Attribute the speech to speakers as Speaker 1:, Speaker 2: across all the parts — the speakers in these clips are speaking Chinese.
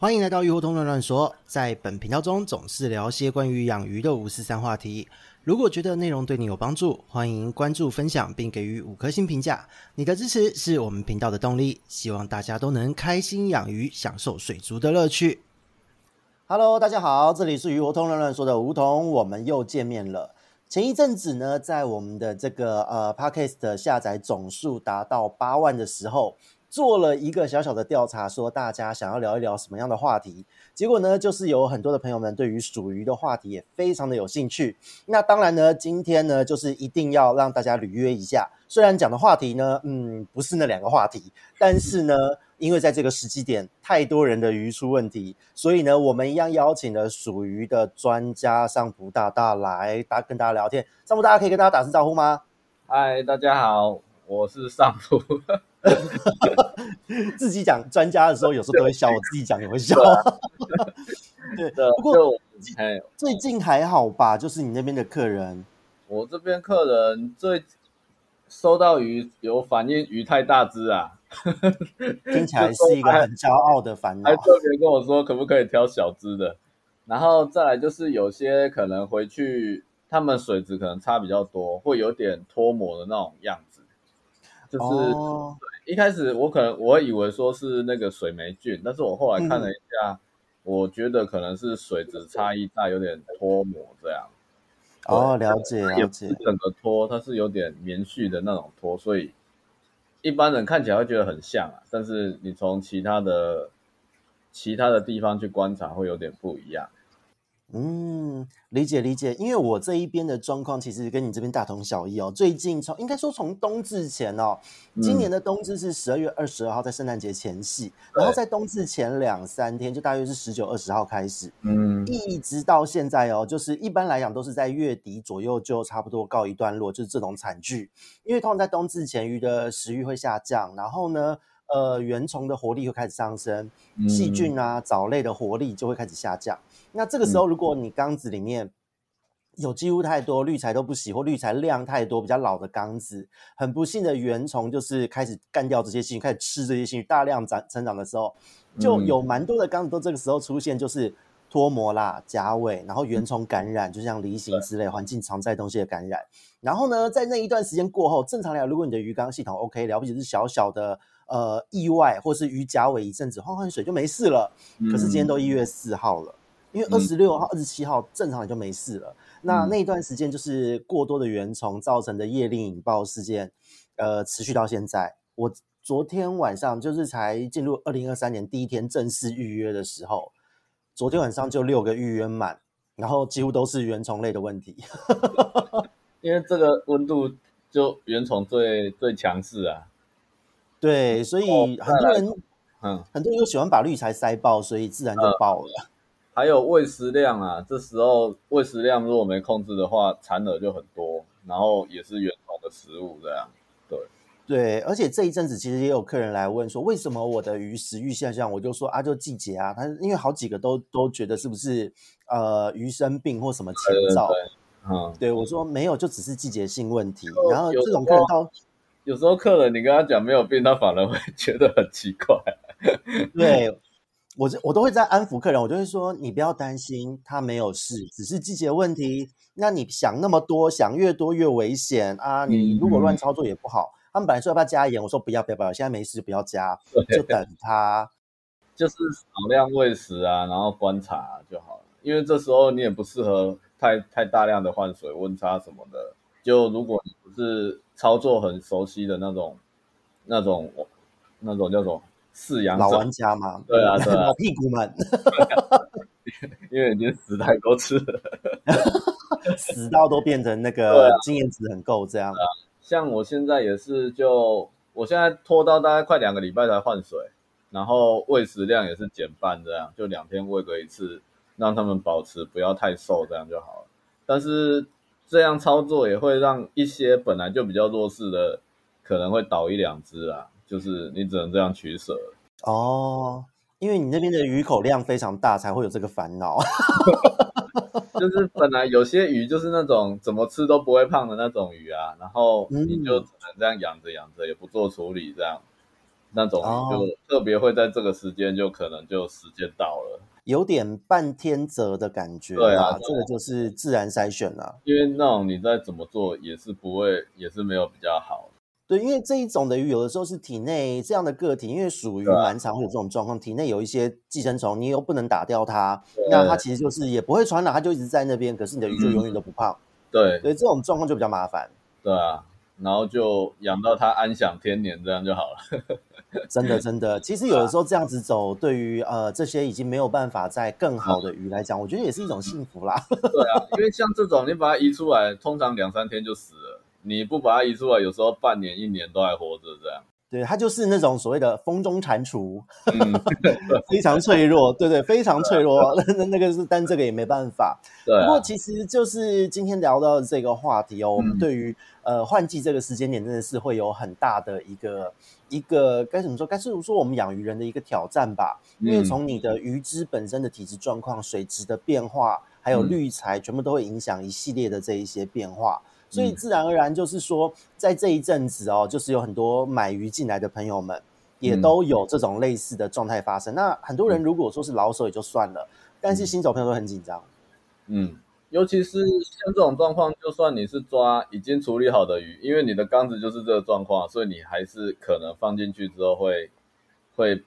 Speaker 1: 欢迎来到鱼活通乱乱说，在本频道中总是聊些关于养鱼的五四三话题。如果觉得内容对你有帮助，欢迎关注、分享并给予五颗星评价。你的支持是我们频道的动力。希望大家都能开心养鱼，享受水族的乐趣。Hello，大家好，这里是鱼活通乱乱说的梧桐，我们又见面了。前一阵子呢，在我们的这个呃 Podcast 下载总数达到八万的时候。做了一个小小的调查，说大家想要聊一聊什么样的话题？结果呢，就是有很多的朋友们对于属鱼的话题也非常的有兴趣。那当然呢，今天呢，就是一定要让大家履约一下。虽然讲的话题呢，嗯，不是那两个话题，但是呢，因为在这个时机点，太多人的鱼出问题，所以呢，我们一样邀请了属鱼的专家上普大大来，大跟大家聊天。上普大大可以跟大家打声招呼吗？
Speaker 2: 嗨，大家好，我是上普。
Speaker 1: 自己讲专家的时候，有时候都会笑；我自己讲也会笑。对，不过最近还好吧？就是你那边的客人，
Speaker 2: 我这边客人最收到鱼有反应，鱼太大只啊，
Speaker 1: 听起来是一个很骄傲的烦恼。
Speaker 2: 还特别跟我说，可不可以挑小只的？然后再来就是有些可能回去，他们水质可能差比较多，会有点脱模的那种样子，就是。哦一开始我可能我以为说是那个水霉菌，但是我后来看了一下，嗯、我觉得可能是水质差异大，有点脱模这样。
Speaker 1: 哦，了解了解。
Speaker 2: 整个脱它是有点棉絮的那种脱，所以一般人看起来会觉得很像啊，但是你从其他的其他的地方去观察会有点不一样。
Speaker 1: 嗯，理解理解，因为我这一边的状况其实跟你这边大同小异哦。最近从应该说从冬至前哦，今年的冬至是十二月二十二号，在圣诞节前夕，嗯、然后在冬至前两三天，就大约是十九、二十号开始，嗯，一直到现在哦，就是一般来讲都是在月底左右就差不多告一段落，就是这种惨剧。因为通常在冬至前，鱼的食欲会下降，然后呢，呃，原虫的活力会开始上升，细菌啊、藻类的活力就会开始下降。那这个时候，如果你缸子里面有几乎太多滤材都不洗，或滤材量太多，比较老的缸子，很不幸的原虫就是开始干掉这些细菌，开始吃这些细菌，大量长成长的时候，就有蛮多的缸子都这个时候出现，就是脱模啦、甲尾，然后原虫感染，就像离形之类环境常在东西的感染。然后呢，在那一段时间过后，正常来讲，如果你的鱼缸系统 OK，了不起是小小的呃意外，或是鱼甲尾一阵子换换水就没事了。可是今天都一月四号了。因为二十六号、二十七号正常也就没事了。嗯、那那一段时间就是过多的原虫造成的夜令引爆事件，呃，持续到现在。我昨天晚上就是才进入二零二三年第一天正式预约的时候，昨天晚上就六个预约满，然后几乎都是原虫类的问题。
Speaker 2: 因为这个温度就原虫最最强势啊。
Speaker 1: 对，所以很多人，嗯，很多人又喜欢把滤材塞爆，所以自然就爆了。嗯
Speaker 2: 还有喂食量啊，这时候喂食量如果没控制的话，残饵就很多，然后也是原虫的食物这样。对
Speaker 1: 对，而且这一阵子其实也有客人来问说，为什么我的鱼食欲下降？我就说啊，就季节啊，他因为好几个都都觉得是不是呃鱼生病或什么前兆？嗯，对我说没有，就只是季节性问题。然后这种客人到
Speaker 2: 有时候客人你跟他讲没有病，他反而会 觉得很奇怪。
Speaker 1: 对。我我都会在安抚客人，我就会说，你不要担心，他没有事，只是季节问题。那你想那么多，想越多越危险啊！你如果乱操作也不好。嗯、他们本来说要不要加盐，我说不要不要不要，现在没事就不要加，就等他，
Speaker 2: 就是少量喂食啊，然后观察就好了。因为这时候你也不适合太太大量的换水、温差什么的。就如果你不是操作很熟悉的那种、那种、那种叫做。饲养
Speaker 1: 老玩家嘛，
Speaker 2: 对啊，对啊，
Speaker 1: 老屁股们，
Speaker 2: 因为已经死太多次了，
Speaker 1: 死到都变成那个经验值很够这样。
Speaker 2: 啊、像我现在也是就，就我现在拖到大概快两个礼拜才换水，然后喂食量也是减半这样，就两天喂个一次，让他们保持不要太瘦这样就好了。但是这样操作也会让一些本来就比较弱势的可能会倒一两只啊。就是你只能这样取舍
Speaker 1: 哦，因为你那边的鱼口量非常大，才会有这个烦恼。
Speaker 2: 就是本来有些鱼就是那种怎么吃都不会胖的那种鱼啊，然后你就只能这样养着养着，也不做处理这样。那种鱼就特别会在这个时间就可能就时间到了，
Speaker 1: 有点半天择的感觉。
Speaker 2: 对啊，
Speaker 1: 这个就是自然筛选了。
Speaker 2: 因为那种你再怎么做也是不会，也是没有比较好。
Speaker 1: 对，因为这一种的鱼有的时候是体内这样的个体，因为属于蛮常会有这种状况，体内有一些寄生虫，你又不能打掉它，那它其实就是也不会传染，它就一直在那边，可是你的鱼就永远都不胖。嗯、对，所以这种状况就比较麻烦。
Speaker 2: 对啊。然后就养到它安享天年，这样就好了。
Speaker 1: 真的，真的，其实有的时候这样子走，对于呃这些已经没有办法再更好的鱼来讲，我觉得也是一种幸福啦。
Speaker 2: 对啊，因为像这种你把它移出来，通常两三天就死了；你不把它移出来，有时候半年、一年都还活着这样。
Speaker 1: 对，它就是那种所谓的风中蟾蜍，嗯、非常脆弱，对对，非常脆弱。那那个是，但这个也没办法。对、啊，不过其实就是今天聊到的这个话题哦，嗯、我们对于呃换季这个时间点，真的是会有很大的一个一个该怎么说？该是说我们养鱼人的一个挑战吧。因为从你的鱼只本身的体质状况、水质的变化，还有滤材，全部都会影响一系列的这一些变化。所以自然而然就是说，在这一阵子哦，就是有很多买鱼进来的朋友们，也都有这种类似的状态发生。嗯、那很多人如果说是老手也就算了，但是新手朋友都很紧张。
Speaker 2: 嗯，尤其是像这种状况，就算你是抓已经处理好的鱼，因为你的缸子就是这个状况，所以你还是可能放进去之后会会，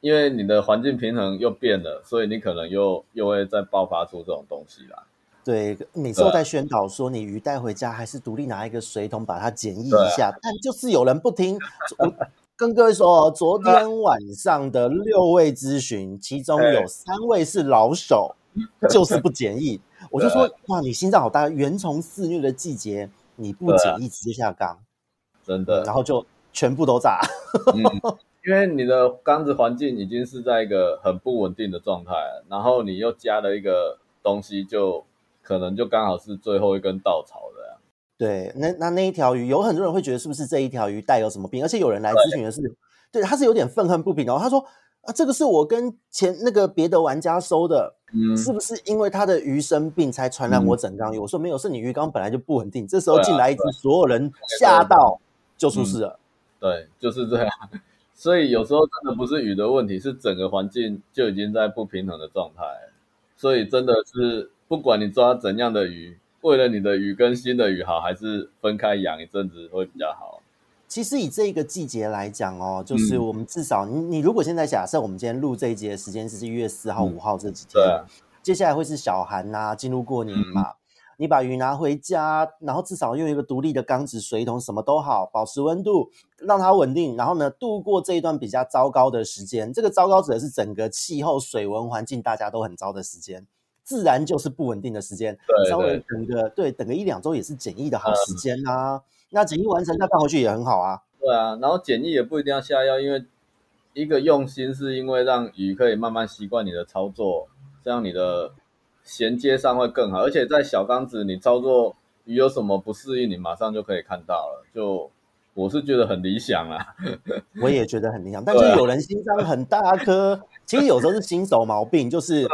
Speaker 2: 因为你的环境平衡又变了，所以你可能又又会再爆发出这种东西来。
Speaker 1: 对，每次都在宣导说，你鱼带回家还是独立拿一个水桶把它检疫一下，但就是有人不听。我 跟各位说，昨天晚上的六位咨询，其中有三位是老手，就是不检疫。我就说，哇，你心脏好大，原虫肆虐的季节，你不检疫直接下缸，
Speaker 2: 真的，
Speaker 1: 然后就全部都炸。
Speaker 2: 嗯，因为你的缸子环境已经是在一个很不稳定的状态，然后你又加了一个东西就。可能就刚好是最后一根稻草了呀。
Speaker 1: 对，那那那一条鱼，有很多人会觉得是不是这一条鱼带有什么病？而且有人来咨询的是，对，他是有点愤恨不平哦。他说啊，这个是我跟前那个别的玩家收的，嗯，是不是因为他的鱼生病才传染我整缸鱼？嗯、我说没有，是你鱼缸本来就不稳定。这时候进来一只，所有人吓到就出事了、
Speaker 2: 嗯。对，就是这样。所以有时候真的不是鱼的问题，是整个环境就已经在不平衡的状态。所以真的是。不管你抓怎样的鱼，为了你的鱼跟新的鱼好，还是分开养一阵子会比较好。
Speaker 1: 其实以这个季节来讲哦，就是我们至少你你如果现在假设我们今天录这一节的时间是一月四号、五号这几天，接下来会是小寒呐，进入过年嘛，你把鱼拿回家，然后至少用一个独立的缸子、水桶，什么都好，保持温度，让它稳定，然后呢，度过这一段比较糟糕的时间。这个糟糕指的是整个气候、水文环境大家都很糟的时间。自然就是不稳定的时间，稍微等个对，等个一两周也是检疫的好时间呐、啊。嗯、那检疫完成再放回去也很好啊。
Speaker 2: 对啊，然后检疫也不一定要下药，因为一个用心是因为让鱼可以慢慢习惯你的操作，这样你的衔接上会更好。而且在小缸子你操作鱼有什么不适应，你马上就可以看到了。就我是觉得很理想啊，
Speaker 1: 我也觉得很理想，但是有人心脏很大颗。其实有时候是新手毛病，就是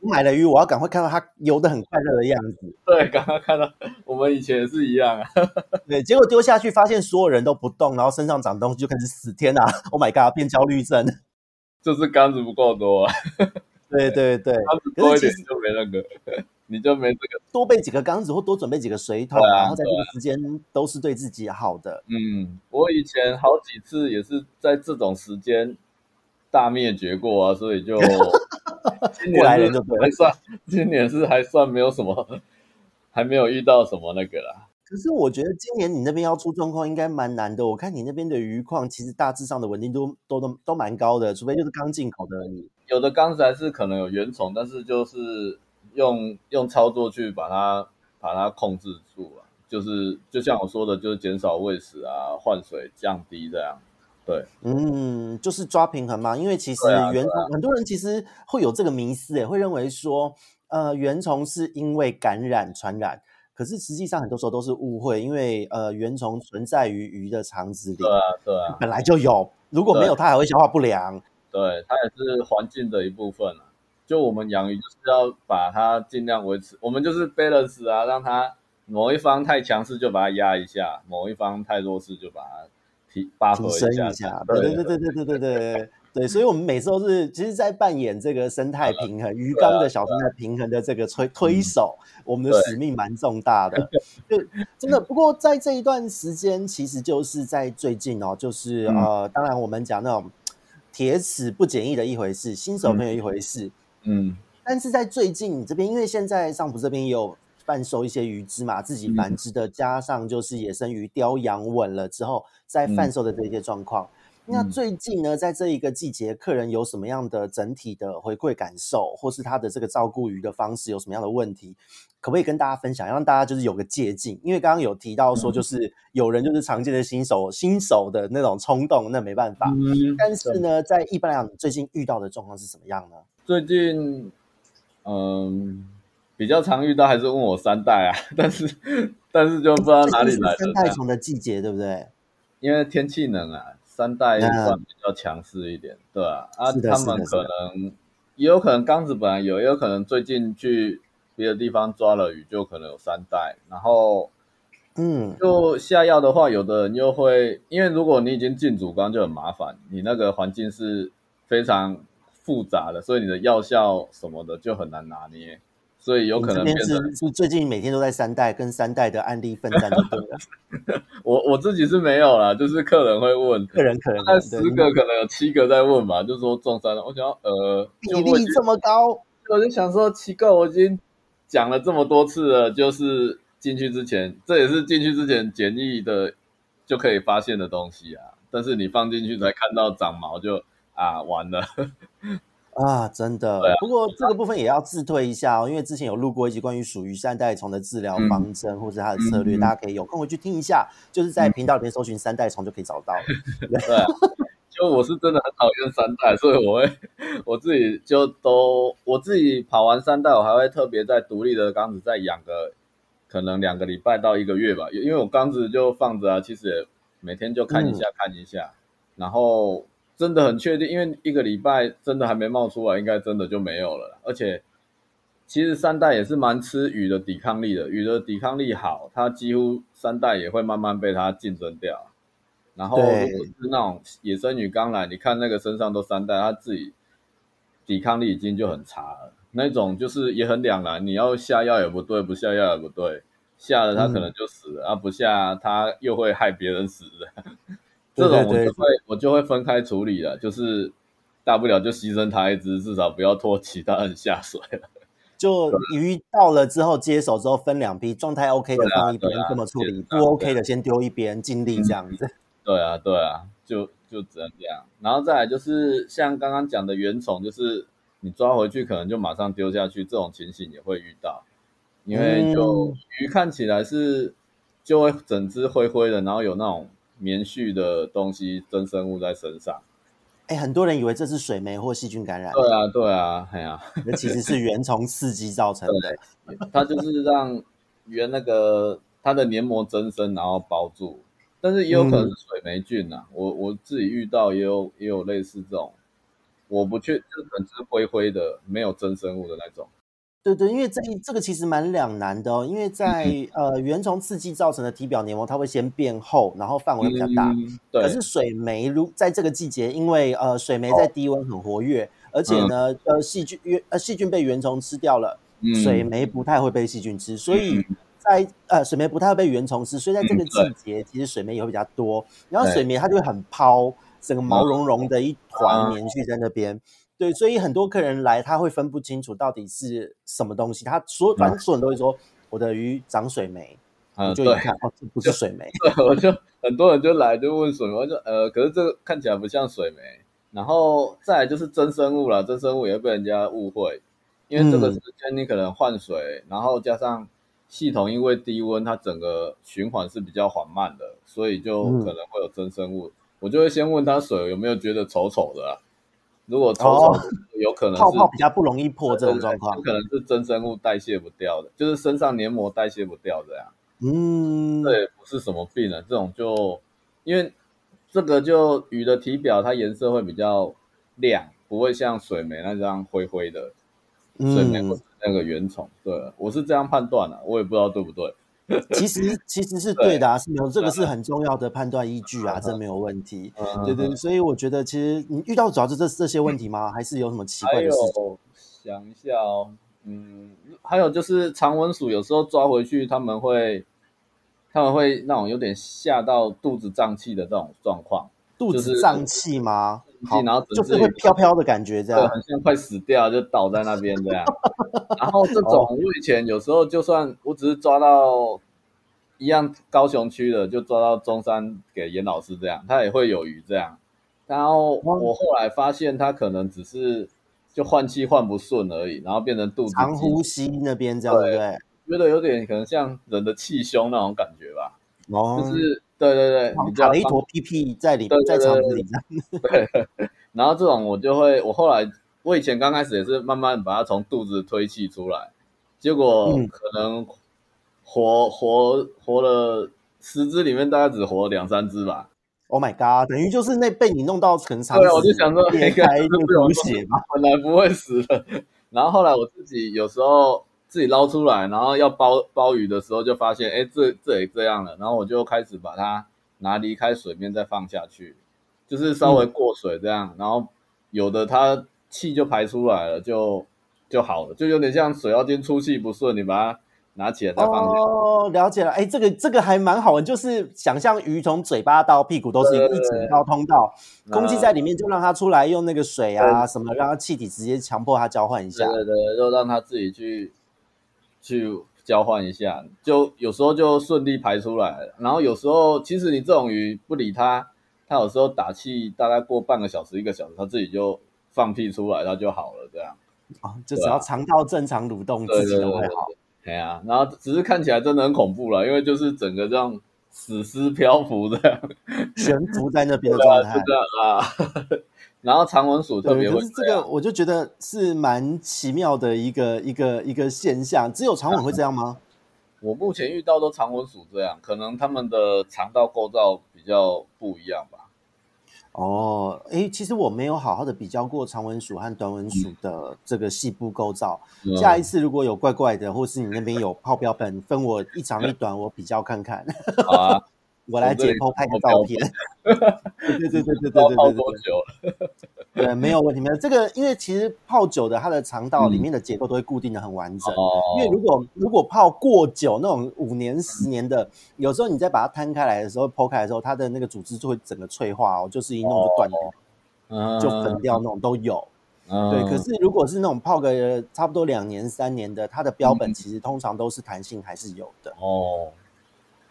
Speaker 1: 我买了鱼，我要赶快看到它游得很快乐的样子。
Speaker 2: 对，赶快看到，我们以前也是一样啊。
Speaker 1: 对，结果丢下去，发现所有人都不动，然后身上长东西就开始死。天啊！Oh my god，变焦虑症。
Speaker 2: 就是杆子不够多啊。
Speaker 1: 对
Speaker 2: 对对，多一点就没那个，你就没这个。
Speaker 1: 多备几个缸子或多准备几个水桶，啊、然后在这个时间都是对自己好的。
Speaker 2: 嗯，我以前好几次也是在这种时间。大灭绝过啊，所以就 今年还算，今年是还算没有什么，还没有遇到什么那个啦。
Speaker 1: 可是我觉得今年你那边要出状况应该蛮难的。我看你那边的鱼况其实大致上的稳定度都都都蛮高的，除非就是刚进口的而已。
Speaker 2: 有的缸子还是可能有原虫，但是就是用用操作去把它把它控制住啊，就是就像我说的，就是减少喂食啊，换水降低这样。对，
Speaker 1: 嗯，就是抓平衡嘛。因为其实原虫，啊啊、很多人其实会有这个迷思，诶，会认为说，呃，原虫是因为感染传染，可是实际上很多时候都是误会，因为呃，原虫存在于鱼的肠子里，
Speaker 2: 对啊，对啊，
Speaker 1: 本来就有，如果没有，它还会消化不良。
Speaker 2: 对，它也是环境的一部分啊。就我们养鱼就是要把它尽量维持，我们就是 balance 啊，让它某一方太强势就把它压一下，某一方太弱势就把它。提拔
Speaker 1: 升一下。对对对对对对对对对，所以我们每次都是其实，在扮演这个生态平衡、鱼缸的小生态平衡的这个推推手，我们的使命蛮重大的。就真的，不过在这一段时间，其实就是在最近哦，就是呃，当然我们讲那种铁齿不简易的一回事，新手朋友一回事，嗯。但是在最近你这边，因为现在上浦这边也有贩售一些鱼只嘛，自己繁殖的，加上就是野生鱼雕养稳了之后再贩售的这些状况。那最近呢，在这一个季节，客人有什么样的整体的回馈感受，或是他的这个照顾鱼的方式有什么样的问题，可不可以跟大家分享，让大家就是有个借鉴？因为刚刚有提到说，就是有人就是常见的新手，新手的那种冲动，那没办法。但是呢，在一般来讲，最近遇到的状况是什么样呢？
Speaker 2: 最近。嗯，比较常遇到还是问我三代啊，但是但是就不知道哪里来的。
Speaker 1: 三代虫的季节对不对？
Speaker 2: 因为天气冷啊，三代算比较强势一点，嗯、对啊，啊，他们可能也有可能缸子本来有，也有可能最近去别的地方抓了鱼，就可能有三代。然后，嗯，就下药的话，有的人又会，因为如果你已经进主缸就很麻烦，你那个环境是非常。复杂的，所以你的药效什么的就很难拿捏，所以有可能变成是
Speaker 1: 是最近每天都在三代跟三代的案例奋战就对了。
Speaker 2: 我我自己是没有啦，就是客人会问，
Speaker 1: 客人可能
Speaker 2: 那十个可能有七个在问嘛，就说中三了，我想要呃
Speaker 1: 比例这么高，
Speaker 2: 我就想说奇怪，我已经讲了这么多次了，就是进去之前，这也是进去之前简易的就可以发现的东西啊，但是你放进去才看到长毛就。啊，完了
Speaker 1: 啊，真的。啊、不过这个部分也要自退一下哦，因为之前有录过一集关于属于三代虫的治疗方针、嗯、或是它的策略，嗯、大家可以有空回去听一下。就是在频道里面搜寻三代虫就可以找到。
Speaker 2: 了、对，就我是真的很讨厌三代，所以我会我自己就都我自己跑完三代，我还会特别在独立的缸子再养个可能两个礼拜到一个月吧，因为我缸子就放着啊，其实也每天就看一下、嗯、看一下，然后。真的很确定，因为一个礼拜真的还没冒出来，应该真的就没有了。而且，其实三代也是蛮吃鱼的抵抗力的，鱼的抵抗力好，它几乎三代也会慢慢被它竞争掉。然后，如果是那种野生鱼刚来，你看那个身上都三代，它自己抵抗力已经就很差了。那种就是也很两难，你要下药也不对，不下药也不对，下了它可能就死了，嗯、啊不下它又会害别人死的。这种我就会我就会分开处理了，就是大不了就牺牲它一只，至少不要拖其他人下水了。
Speaker 1: 就鱼到了之后接手之后分两批，状态 OK 的放一边这么处理，不 OK 的先丢一边，尽力这样子。
Speaker 2: 对啊，对啊，就就只能这样。然后再来就是像刚刚讲的原虫，就是你抓回去可能就马上丢下去，这种情形也会遇到，因为就鱼看起来是就会整只灰灰的，然后有那种。棉絮的东西，真生物在身上，
Speaker 1: 哎，很多人以为这是水霉或细菌感染。
Speaker 2: 对啊，对啊，哎呀，
Speaker 1: 那其实是原虫刺激造成的。
Speaker 2: 它就是让原那个它的黏膜增生，然后包住。但是也有可能是水霉菌呐、啊，嗯、我我自己遇到也有也有类似这种，我不确，就是整只灰灰的，没有真生物的那种。
Speaker 1: 对对，因为这这个其实蛮两难的哦，因为在、嗯、呃原虫刺激造成的体表黏膜，它会先变厚，然后范围比较大。嗯、对。可是水霉如在这个季节，因为呃水霉在低温很活跃，哦、而且呢、嗯、呃细菌原呃细菌被原虫吃掉了，嗯、水霉不太会被细菌吃，所以在呃水霉不太会被原虫吃，所以在这个季节、嗯、其实水霉也会比较多，然后水霉它就会很抛，整个毛茸茸的一团棉絮在那边。对，所以很多客人来，他会分不清楚到底是什么东西。他所，反正所有人都会说我的鱼长水霉，嗯，就一看哦，这不是水霉。
Speaker 2: 对，我就很多人就来就问水霉，我就呃，可是这个看起来不像水霉。然后再来就是真生物了，真生物也会被人家误会，因为这个时间你可能换水，然后加上系统因为低温，它整个循环是比较缓慢的，所以就可能会有真生物。我就会先问他水有没有觉得丑丑的啊。如果抽抽有可能泡泡比
Speaker 1: 较不容易破这种状况，
Speaker 2: 有可能是真生物代谢不掉的，就是身上黏膜代谢不掉的呀。嗯，对，不是什么病啊，这种就因为这个就鱼的体表它颜色会比较亮，不会像水梅那这样灰灰的。水霉或是那个原虫，对，我是这样判断的，我也不知道对不对。
Speaker 1: 其实其实是对的啊，是没有这个是很重要的判断依据啊，这没有问题。对对，所以我觉得其实你遇到主要是这这些问题吗？还是有什么奇怪的事情？
Speaker 2: 想一下哦，嗯，还有就是长纹鼠有时候抓回去，他们会他们会那种有点吓到肚子胀气的这种状况。
Speaker 1: 肚子胀气吗？
Speaker 2: 好，然后
Speaker 1: 就是会飘飘的感觉，这样，
Speaker 2: 很像快死掉，就倒在那边这样。然后这种我以前有时候就算我只是抓到一样高雄区的，就抓到中山给严老师这样，他也会有鱼这样。然后我后来发现他可能只是。就换气换不顺而已，然后变成肚子
Speaker 1: 长呼吸那边这样，对不对？
Speaker 2: 觉得有点可能像人的气胸那种感觉吧。
Speaker 1: 哦，
Speaker 2: 就是对对对，你
Speaker 1: 卡了一坨屁屁在里，在肠子里。
Speaker 2: 对，然后这种我就会，我后来我以前刚开始也是慢慢把它从肚子推气出来，结果可能活活活了十只里面大概只活了两三只吧。
Speaker 1: Oh my god！等于就是那被你弄到很长，
Speaker 2: 对，我就想说
Speaker 1: 裂开一个流血嘛，
Speaker 2: 本来不会死的。然后后来我自己有时候自己捞出来，然后要包包鱼的时候，就发现哎，这这也这样了。然后我就开始把它拿离开水面再放下去，就是稍微过水这样。嗯、然后有的它气就排出来了，就就好了，就有点像水妖精出气不顺，你把它。拿起来再放
Speaker 1: 哦，了解了。哎，这个这个还蛮好玩，就是想象鱼从嘴巴到屁股都是一个一整道通道，空气在里面就让它出来，用那个水啊什么，让它气体直接强迫它交换一下。
Speaker 2: 对对对，就让它自己去去交换一下，就有时候就顺利排出来了。然后有时候其实你这种鱼不理它，它有时候打气大概过半个小时一个小时，它自己就放屁出来，它就好了。这样
Speaker 1: 啊，就只要肠道正常蠕动，自己都会好。
Speaker 2: 对啊，然后只是看起来真的很恐怖了，因为就是整个这样死尸漂浮这样，
Speaker 1: 悬浮在那边的
Speaker 2: 状态。啊。然后长纹鼠特别会，可是
Speaker 1: 这个我就觉得是蛮奇妙的一个一个一个现象。只有长纹会这样吗？
Speaker 2: 我目前遇到都长纹鼠这样，可能他们的肠道构造比较不一样吧。
Speaker 1: 哦，哎，其实我没有好好的比较过长纹鼠和短纹鼠的这个细部构造。嗯、下一次如果有怪怪的，或是你那边有泡标本，分我一长一短，我比较看看。好啊。我来解剖拍个照片，对对对对对对对对，
Speaker 2: 泡多久？
Speaker 1: 对，没有问题，没有这个，因为其实泡酒的，它的肠道里面的结构都会固定的很完整。哦、嗯，因为如果如果泡过久，那种五年、十年的，有时候你再把它摊开来的时候，剖开的时候，它的那个组织就会整个脆化哦，就是一弄就断掉，哦、就粉掉那种都有。嗯、对，可是如果是那种泡个差不多两年、三年的，它的标本其实通常都是弹性还是有的哦。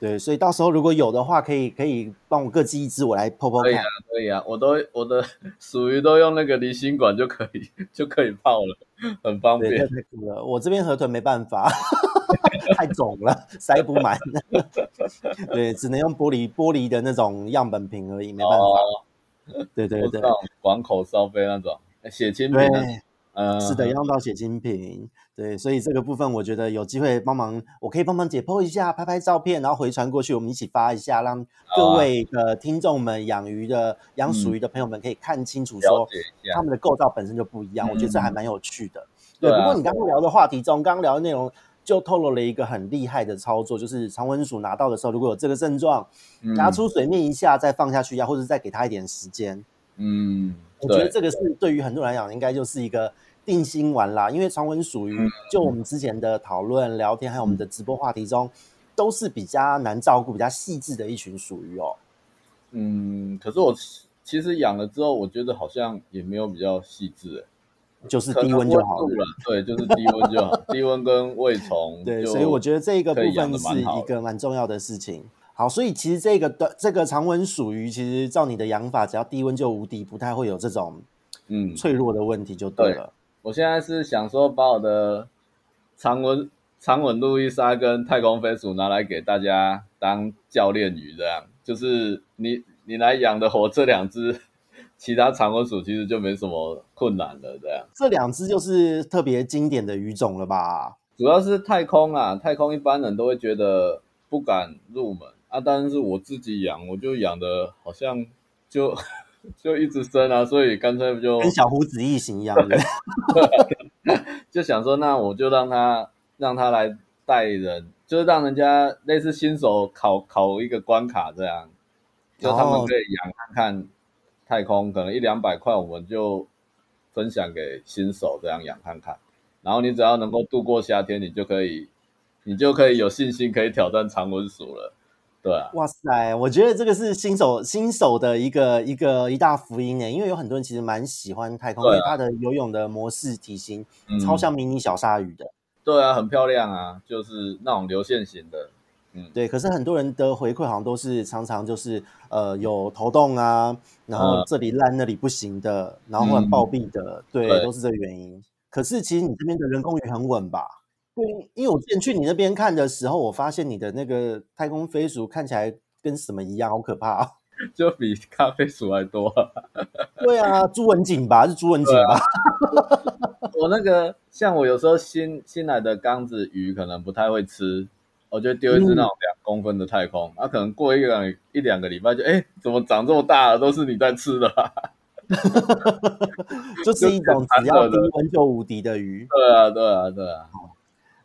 Speaker 1: 对，所以到时候如果有的话，可以可以帮我各寄一支，我来泡泡看。可以啊，
Speaker 2: 可以啊，我都我的属于都用那个离心管就可以就可以泡了，很方便。
Speaker 1: 太酷了，我这边河豚没办法，太肿了，塞不满。对，只能用玻璃玻璃的那种样本瓶而已，没办法。哦、对对对，
Speaker 2: 广口烧杯那种血清瓶。对
Speaker 1: 呃，是的，要用到血清瓶，对，所以这个部分我觉得有机会帮忙，我可以帮忙解剖一下，拍拍照片，然后回传过去，我们一起发一下，让各位的听众们养鱼的、养鼠鱼的朋友们可以看清楚，说他们的构造本身就不一样，我觉得这还蛮有趣的。对，不过你刚刚聊的话题中，刚刚聊的内容就透露了一个很厉害的操作，就是长纹鼠拿到的时候，如果有这个症状，拿出水面一下，再放下去呀，或者再给它一点时间。嗯，我觉得这个是对于很多人来讲，应该就是一个。定心丸啦，因为长纹属于就我们之前的讨论、聊天，还有我们的直播话题中，都是比较难照顾、比较细致的一群属于哦。
Speaker 2: 嗯，可是我其实养了之后，我觉得好像也没有比较细致，
Speaker 1: 就是低温就好了。
Speaker 2: 对，就是低温就好，低温跟胃虫。
Speaker 1: 对，所以我觉得这个部分是一个蛮重要的事情。好，所以其实这个的这个长纹属于，其实照你的养法，只要低温就无敌，不太会有这种嗯脆弱的问题，就对了。对
Speaker 2: 我现在是想说，把我的长吻长吻路易莎跟太空飞鼠拿来给大家当教练鱼，这样就是你你来养的活这两只，其他长吻鼠其实就没什么困难了，这样。
Speaker 1: 这两只就是特别经典的鱼种了吧？
Speaker 2: 主要是太空啊，太空一般人都会觉得不敢入门啊，但是我自己养，我就养的好像就。就一直生啊，所以干脆就
Speaker 1: 跟小胡子异形一样的，
Speaker 2: 就想说，那我就让他让他来带人，就是让人家类似新手考考一个关卡这样，就他们可以养看看太空，可能一两百块，我们就分享给新手这样养看看。然后你只要能够度过夏天，你就可以，你就可以有信心可以挑战常温鼠了。对啊，
Speaker 1: 哇塞，我觉得这个是新手新手的一个一个一大福音呢，因为有很多人其实蛮喜欢太空，啊、因为它的游泳的模式体型、嗯、超像迷你小鲨鱼的。
Speaker 2: 对啊，很漂亮啊，就是那种流线型的。嗯，
Speaker 1: 对。可是很多人的回馈好像都是常常就是呃有头痛啊，然后这里烂那里不行的，嗯、然后很暴毙的，对，对，都是这个原因。可是其实你这边的人工鱼很稳吧？对，因为我之前去你那边看的时候，我发现你的那个太空飞鼠看起来跟什么一样，好可怕啊！
Speaker 2: 就比咖啡鼠还多。
Speaker 1: 对啊，朱文锦吧，是朱文锦吧？
Speaker 2: 啊、我那个像我有时候新新来的缸子鱼可能不太会吃，我就丢一只那种两公分的太空，那、嗯啊、可能过一两一两个礼拜就哎，怎么长这么大了？都是你在吃的、啊。
Speaker 1: 就是一种只要低温就无敌的鱼。
Speaker 2: 对啊，对啊，对啊。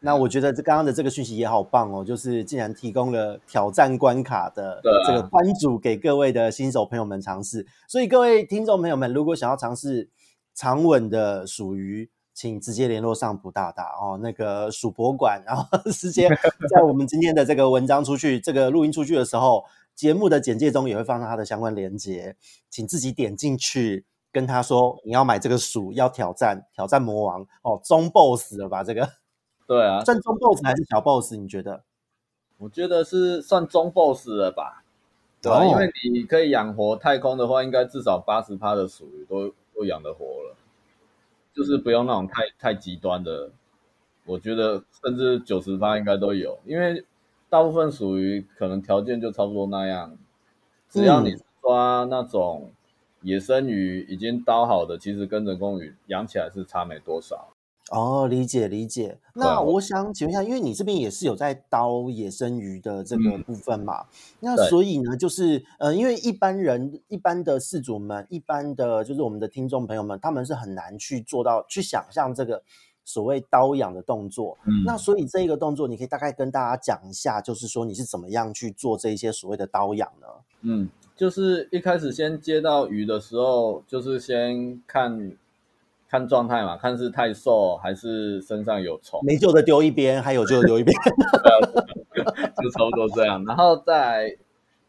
Speaker 1: 那我觉得这刚刚的这个讯息也好棒哦，就是竟然提供了挑战关卡的这个关主给各位的新手朋友们尝试。所以各位听众朋友们，如果想要尝试长吻的鼠鱼，请直接联络上普大大哦，那个鼠博馆，然后 直接在我们今天的这个文章出去，这个录音出去的时候，节目的简介中也会放上它的相关链接，请自己点进去，跟他说你要买这个鼠，要挑战挑战魔王哦，中 boss 了吧这个。
Speaker 2: 对啊，
Speaker 1: 算中 boss 还是小 boss？你觉得？
Speaker 2: 我觉得是算中 boss 了吧。对啊，因为你可以养活太空的话，应该至少八十趴的属于都都养得活了，就是不用那种太太极端的。我觉得甚至九十趴应该都有，因为大部分属于可能条件就差不多那样。只要你抓那种野生鱼已经刀好的，其实跟人工鱼养起来是差没多少。
Speaker 1: 哦，理解理解。那我想请问一下，因为你这边也是有在刀野生鱼的这个部分嘛？嗯、那所以呢，就是呃，因为一般人、一般的饲主们、一般的就是我们的听众朋友们，他们是很难去做到、去想象这个所谓刀养的动作。嗯，那所以这一个动作，你可以大概跟大家讲一下，就是说你是怎么样去做这一些所谓的刀养呢？
Speaker 2: 嗯，就是一开始先接到鱼的时候，就是先看。看状态嘛，看是太瘦还是身上有虫，
Speaker 1: 没救的丢一边，还有救的丢一边，
Speaker 2: 就差不多这样。然后再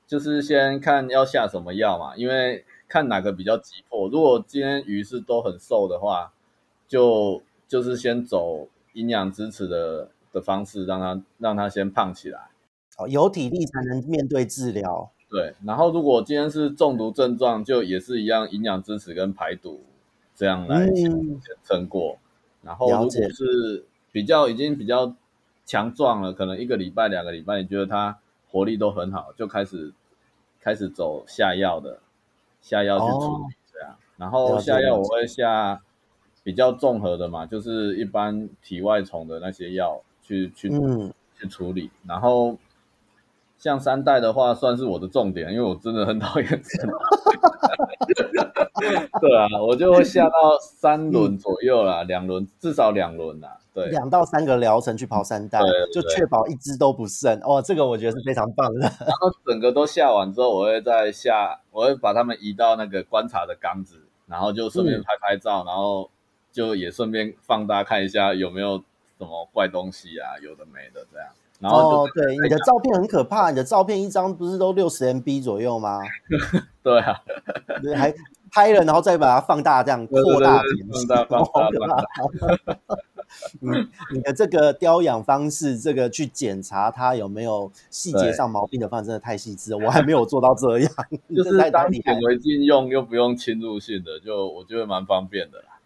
Speaker 2: 就是先看要下什么药嘛，因为看哪个比较急迫。如果今天鱼是都很瘦的话，就就是先走营养支持的的方式，让它让它先胖起来。
Speaker 1: 哦，有体力才能面对治疗。
Speaker 2: 对，然后如果今天是中毒症状，就也是一样，营养支持跟排毒。这样来撑过，嗯，然后如果是比较已经比较强壮了，可能一个礼拜、两个礼拜，你觉得它活力都很好，就开始开始走下药的下药去处理，哦，这样。然后下药我会下比较综合的嘛，就是一般体外虫的那些药去去，嗯，去处理。然后像三代的话，算是我的重点，因为我真的很讨厌。对啊，我就会下到三轮左右啦，两轮至少两轮啦。对，
Speaker 1: 两到三个疗程去跑三代，就确保一只都不剩。哦，这个我觉得是非常棒的。然
Speaker 2: 后整个都下完之后，我会再下，我会把它们移到那个观察的缸子，然后就顺便拍拍照，嗯、然后就也顺便放大看一下有没有什么怪东西啊，有的没的这样。然后
Speaker 1: 哦，对，你的照片很可怕，你的照片一张不是都六十 MB 左右吗？
Speaker 2: 对啊，
Speaker 1: 对，还。拍了，然后再把它放大，这样扩大检视，放大放大。你你的这个雕养方式，这个去检查它有没有细节上毛病的方式，真的太细致了，我还没有做到这样。
Speaker 2: 就是当显微镜用又不用侵入性的，就我觉得蛮方便的啦。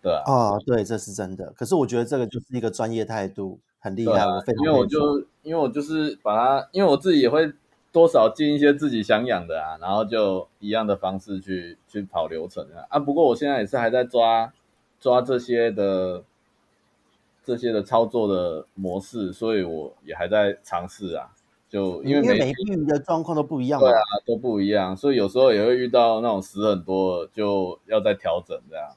Speaker 2: 对啊，
Speaker 1: 啊，对，这是真的。可是我觉得这个就是一个专业态度，很厉害。啊、我非常
Speaker 2: 因为我就因为我就是把它，因为我自己也会。多少进一些自己想养的啊，然后就一样的方式去去跑流程啊。啊，不过我现在也是还在抓抓这些的这些的操作的模式，所以我也还在尝试啊。就因为每
Speaker 1: 一个鱼的状况都不一样，
Speaker 2: 对啊，都不一样，所以有时候也会遇到那种死很多，就要再调整这样。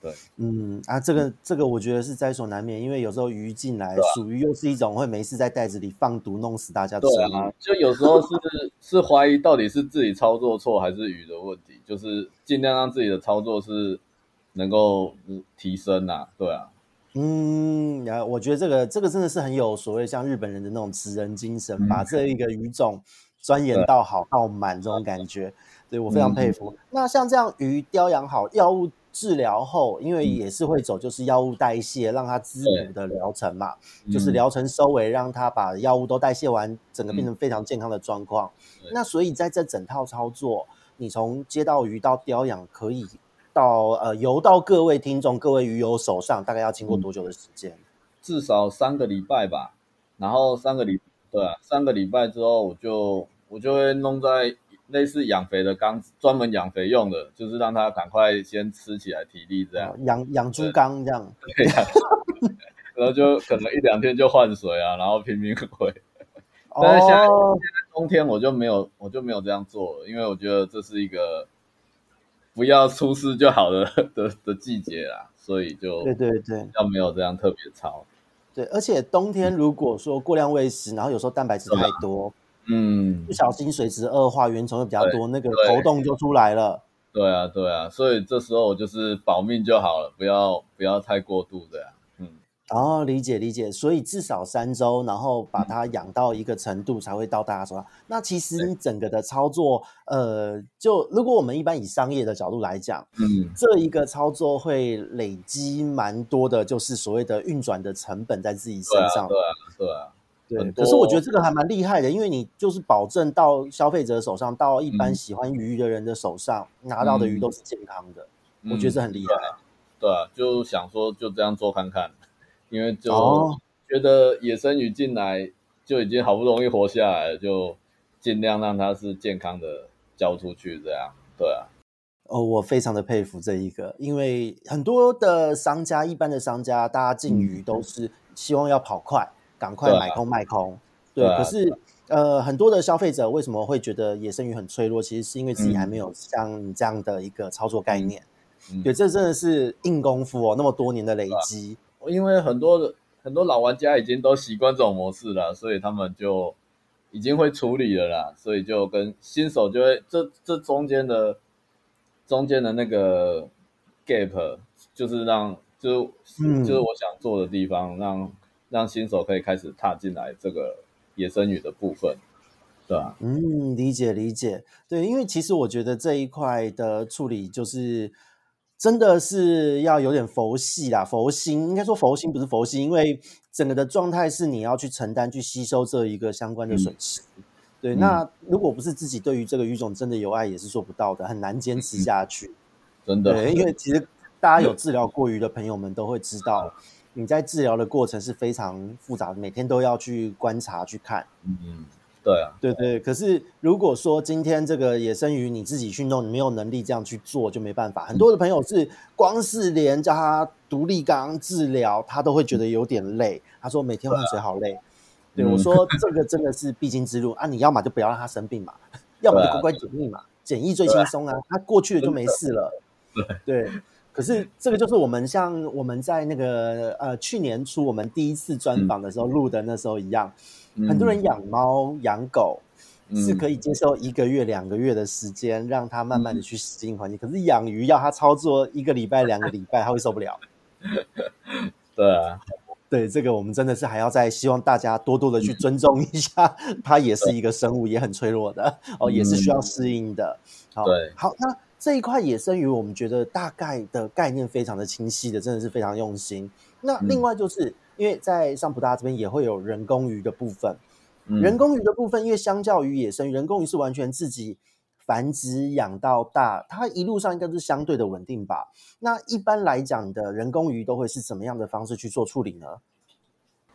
Speaker 2: 对，
Speaker 1: 嗯啊，这个这个我觉得是在所难免，因为有时候鱼进来，属于、啊、又是一种会没事在袋子里放毒弄死大家的生物。
Speaker 2: 对啊，就有时候是 是怀疑到底是自己操作错还是鱼的问题，就是尽量让自己的操作是能够提升啊，对啊。
Speaker 1: 嗯，然后我觉得这个这个真的是很有所谓像日本人的那种职人精神，嗯、把这一个鱼种钻研到好到满这种感觉，对，对我非常佩服。嗯、那像这样鱼雕养好，药物治疗后，因为也是会走就是药物代谢，让它滋补的疗程嘛，就是疗程收尾，让它把药物都代谢完，整个变成非常健康的状况。嗯、那所以在这整套操作，你从接到鱼到雕养可以。到呃，游到各位听众、各位鱼友手上，大概要经过多久的时间？嗯、
Speaker 2: 至少三个礼拜吧。然后三个礼，对啊，三个礼拜之后，我就我就会弄在类似养肥的缸，专门养肥用的，就是让它赶快先吃起来体力这样。
Speaker 1: 养养猪缸这样。
Speaker 2: 对呀。然后就可能一两天就换水啊，然后拼命回。但是现在、哦、现在冬天我就没有我就没有这样做了，因为我觉得这是一个。不要出事就好了的 的季节啦，所以就对对对，要没有这样特别操。
Speaker 1: 对，而且冬天如果说过量喂食，然后有时候蛋白质太多，嗯，不小心水质恶化，原虫又比较多，那个头洞就出来了。
Speaker 2: 对啊，对啊，所以这时候我就是保命就好了，不要不要太过度这样。
Speaker 1: 哦，理解理解，所以至少三周，然后把它养到一个程度才会到大家手上。嗯、那其实你整个的操作，呃，就如果我们一般以商业的角度来讲，嗯，这一个操作会累积蛮多的，就是所谓的运转的成本在自己身上。
Speaker 2: 对啊，对啊，对啊。
Speaker 1: 对，可是我觉得这个还蛮厉害的，因为你就是保证到消费者手上，到一般喜欢鱼的人的手上，嗯、拿到的鱼都是健康的。嗯、我觉得这很厉害。对啊，
Speaker 2: 对啊，就想说就这样做看看。因为就觉得野生鱼进来就已经好不容易活下来了，就尽量让它是健康的交出去，这样对啊。
Speaker 1: 哦，我非常的佩服这一个，因为很多的商家，一般的商家，大家进鱼都是希望要跑快，赶快买空卖空。对，可是呃，很多的消费者为什么会觉得野生鱼很脆弱？其实是因为自己还没有像你这样的一个操作概念。对，这真的是硬功夫哦，那么多年的累积。
Speaker 2: 因为很多的很多老玩家已经都习惯这种模式了，所以他们就已经会处理了啦。所以就跟新手就会这这中间的中间的那个 gap，就是让就、嗯、就是我想做的地方，让让新手可以开始踏进来这个野生鱼的部分，对吧？
Speaker 1: 嗯，理解理解，对，因为其实我觉得这一块的处理就是。真的是要有点佛系啦，佛心应该说佛心不是佛系，因为整个的状态是你要去承担、去吸收这一个相关的损失。嗯、对，嗯、那如果不是自己对于这个鱼种真的有爱，也是做不到的，很难坚持下去。嗯、真的，对，因为其实大家有治疗过鱼的朋友们都会知道，你在治疗的过程是非常复杂的，每天都要去观察、去看。
Speaker 2: 嗯。对啊，
Speaker 1: 对对，可是如果说今天这个野生鱼你自己去弄，你没有能力这样去做，就没办法。很多的朋友是光是连叫他独立缸治疗，他都会觉得有点累。他说每天换水好累。对，我说 这个真的是必经之路啊！你要么就不要让他生病嘛，要么就乖乖检疫嘛，检疫最轻松啊，他过去了就没事了。对，可是这个就是我们像我们在那个呃去年初我们第一次专访的时候录的那时候一样。很多人养猫养狗是可以接受一个月两个月的时间，让它慢慢的去适应环境。可是养鱼要它操作一个礼拜两个礼拜，它会受不了。
Speaker 2: 对啊，
Speaker 1: 对这个我们真的是还要再希望大家多多的去尊重一下，它也是一个生物，也很脆弱的哦，也是需要适应的。好，
Speaker 2: 对，
Speaker 1: 好，那这一块野生鱼，我们觉得大概的概念非常的清晰的，真的是非常用心。那另外就是。因为在上普大这边也会有人工鱼的部分，嗯、人工鱼的部分，因为相较于野生鱼，人工鱼是完全自己繁殖养到大，它一路上应该是相对的稳定吧？那一般来讲的人工鱼都会是怎么样的方式去做处理呢？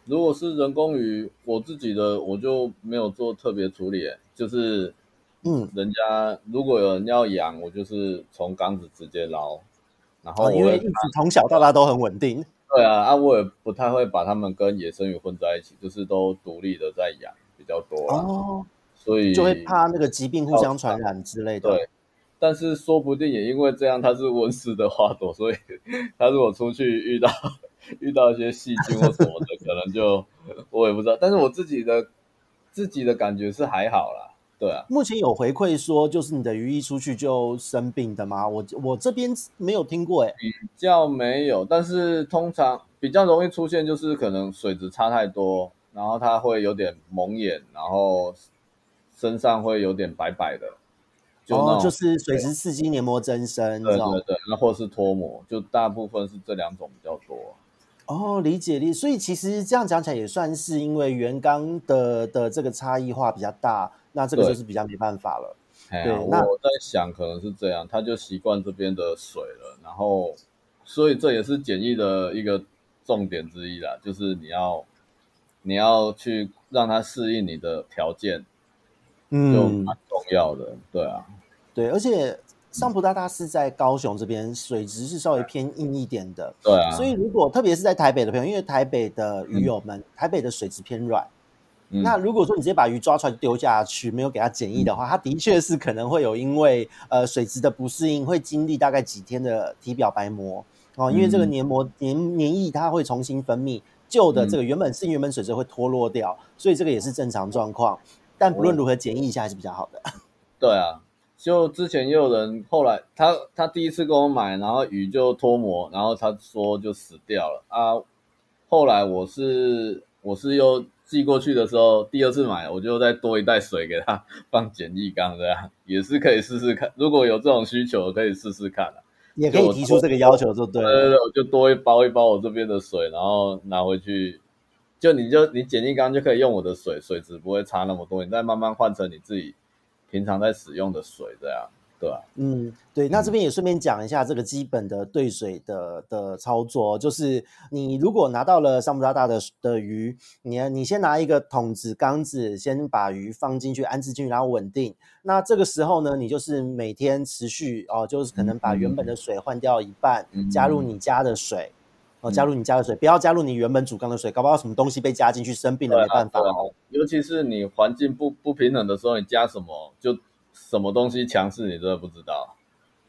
Speaker 2: 如果是人工鱼，我自己的我就没有做特别处理，就是嗯，人家如果有人要养，我就是从缸子直接捞，然后、啊、
Speaker 1: 因为一直从小到大都很稳定。
Speaker 2: 对啊，啊，我也不太会把它们跟野生鱼混在一起，就是都独立的在养比较多哦，所以
Speaker 1: 就会怕那个疾病互相传染之类的。
Speaker 2: 对，但是说不定也因为这样，它是温室的花朵，所以它如果出去遇到 遇到一些细菌或什么的，可能就我也不知道。但是我自己的自己的感觉是还好啦。对啊，
Speaker 1: 目前有回馈说，就是你的鱼一出去就生病的吗？我我这边没有听过，哎，
Speaker 2: 比较没有，但是通常比较容易出现就是可能水质差太多，然后它会有点蒙眼，然后身上会有点白白的，
Speaker 1: 就、哦、就是水质刺激黏膜增生，
Speaker 2: 对对对，那或是脱膜，就大部分是这两种比较多。
Speaker 1: 哦，理解力，所以其实这样讲起来也算是因为原缸的的这个差异化比较大。那这个就是比较没办法了。
Speaker 2: 对，对啊、我在想可能是这样，他就习惯这边的水了，然后所以这也是简易的一个重点之一啦，就是你要你要去让他适应你的条件，嗯，就蛮重要的。对啊，
Speaker 1: 对，而且上普大大是在高雄这边，水质是稍微偏硬一点的。
Speaker 2: 对啊，
Speaker 1: 所以如果特别是在台北的朋友，因为台北的鱼友们，嗯、台北的水质偏软。那如果说你直接把鱼抓出来丢下去，没有给它检疫的话，它的确是可能会有因为呃水质的不适应，会经历大概几天的体表白膜哦，因为这个黏膜黏黏液它会重新分泌，旧的这个原本是原本水质会脱落掉，所以这个也是正常状况。但不论如何检疫一下还是比较好的。
Speaker 2: 对啊，就之前也有人后来他他第一次跟我买，然后鱼就脱膜，然后他说就死掉了啊。后来我是我是又。寄过去的时候，第二次买我就再多一袋水给他放简易缸，这样也是可以试试看。如果有这种需求，可以试试看啊，
Speaker 1: 也可以提出这个要求，就对了。
Speaker 2: 对对对，我就多一包一包我这边的水，然后拿回去，就你就你简易缸就可以用我的水，水质不会差那么多，你再慢慢换成你自己平常在使用的水，这样。对啊，
Speaker 1: 嗯，对，那这边也顺便讲一下这个基本的兑水的的操作，就是你如果拿到了上普大大的的鱼，你你先拿一个桶子、缸子，先把鱼放进去，安置进去，然后稳定。那这个时候呢，你就是每天持续哦，就是可能把原本的水换掉一半，嗯、加入你家的水，哦，加入你家的水，不要加入你原本主缸的水，搞不好什么东西被加进去生病了，没办法哦。
Speaker 2: 尤其是你环境不不平衡的时候，你加什么就。什么东西强势，你真的不知道。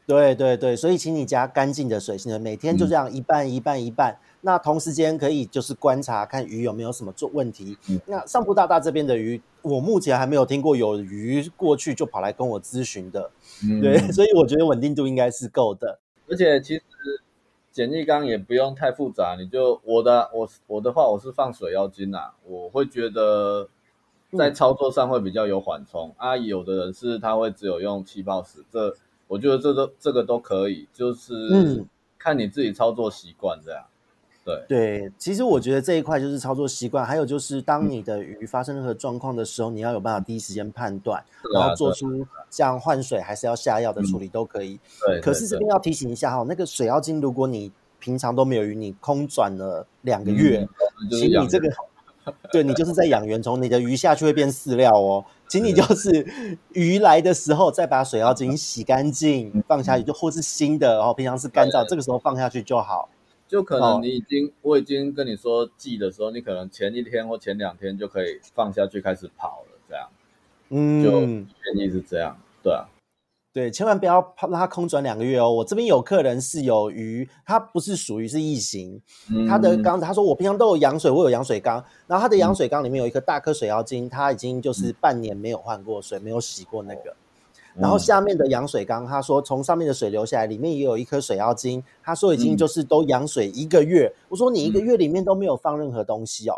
Speaker 1: 对对对，所以请你加干净的水，性的每天就这样一半一半一半。嗯、那同时间可以就是观察看鱼有没有什么做问题。嗯、那上普大大这边的鱼，我目前还没有听过有鱼过去就跑来跟我咨询的。嗯、对，所以我觉得稳定度应该是够的。
Speaker 2: 而且其实简易缸也不用太复杂，你就我的我我的话，我是放水妖精啊，我会觉得。在操作上会比较有缓冲、嗯、啊，有的人是他会只有用气泡石，这我觉得这都这个都可以，就是看你自己操作习惯这样。对
Speaker 1: 对，其实我觉得这一块就是操作习惯，还有就是当你的鱼发生任何状况的时候，嗯、你要有办法第一时间判断，嗯、然后做出像换水还是要下药的处理都可以。嗯、对，可是这边要提醒一下哈，那个水妖精，如果你平常都没有鱼，你空转了两个月，嗯、请你这个。对，你就是在养原虫，你的鱼下去会变饲料哦，请你就是鱼来的时候再把水妖精洗干净放下去，就或是新的，然后平常是干燥，这个时候放下去就好。
Speaker 2: 就可能你已经，我已经跟你说寄的时候，你可能前一天或前两天就可以放下去开始跑了，这样，嗯，就建议是这样，对啊。
Speaker 1: 对，千万不要让它空转两个月哦。我这边有客人是有鱼，它不是属于是异形，他的缸子，他说我平常都有养水，我有养水缸，然后他的养水缸里面有一颗大颗水妖精，他已经就是半年没有换过水，没有洗过那个。然后下面的养水缸，他说从上面的水流下来，里面也有一颗水妖精，他说已经就是都养水一个月。我说你一个月里面都没有放任何东西哦。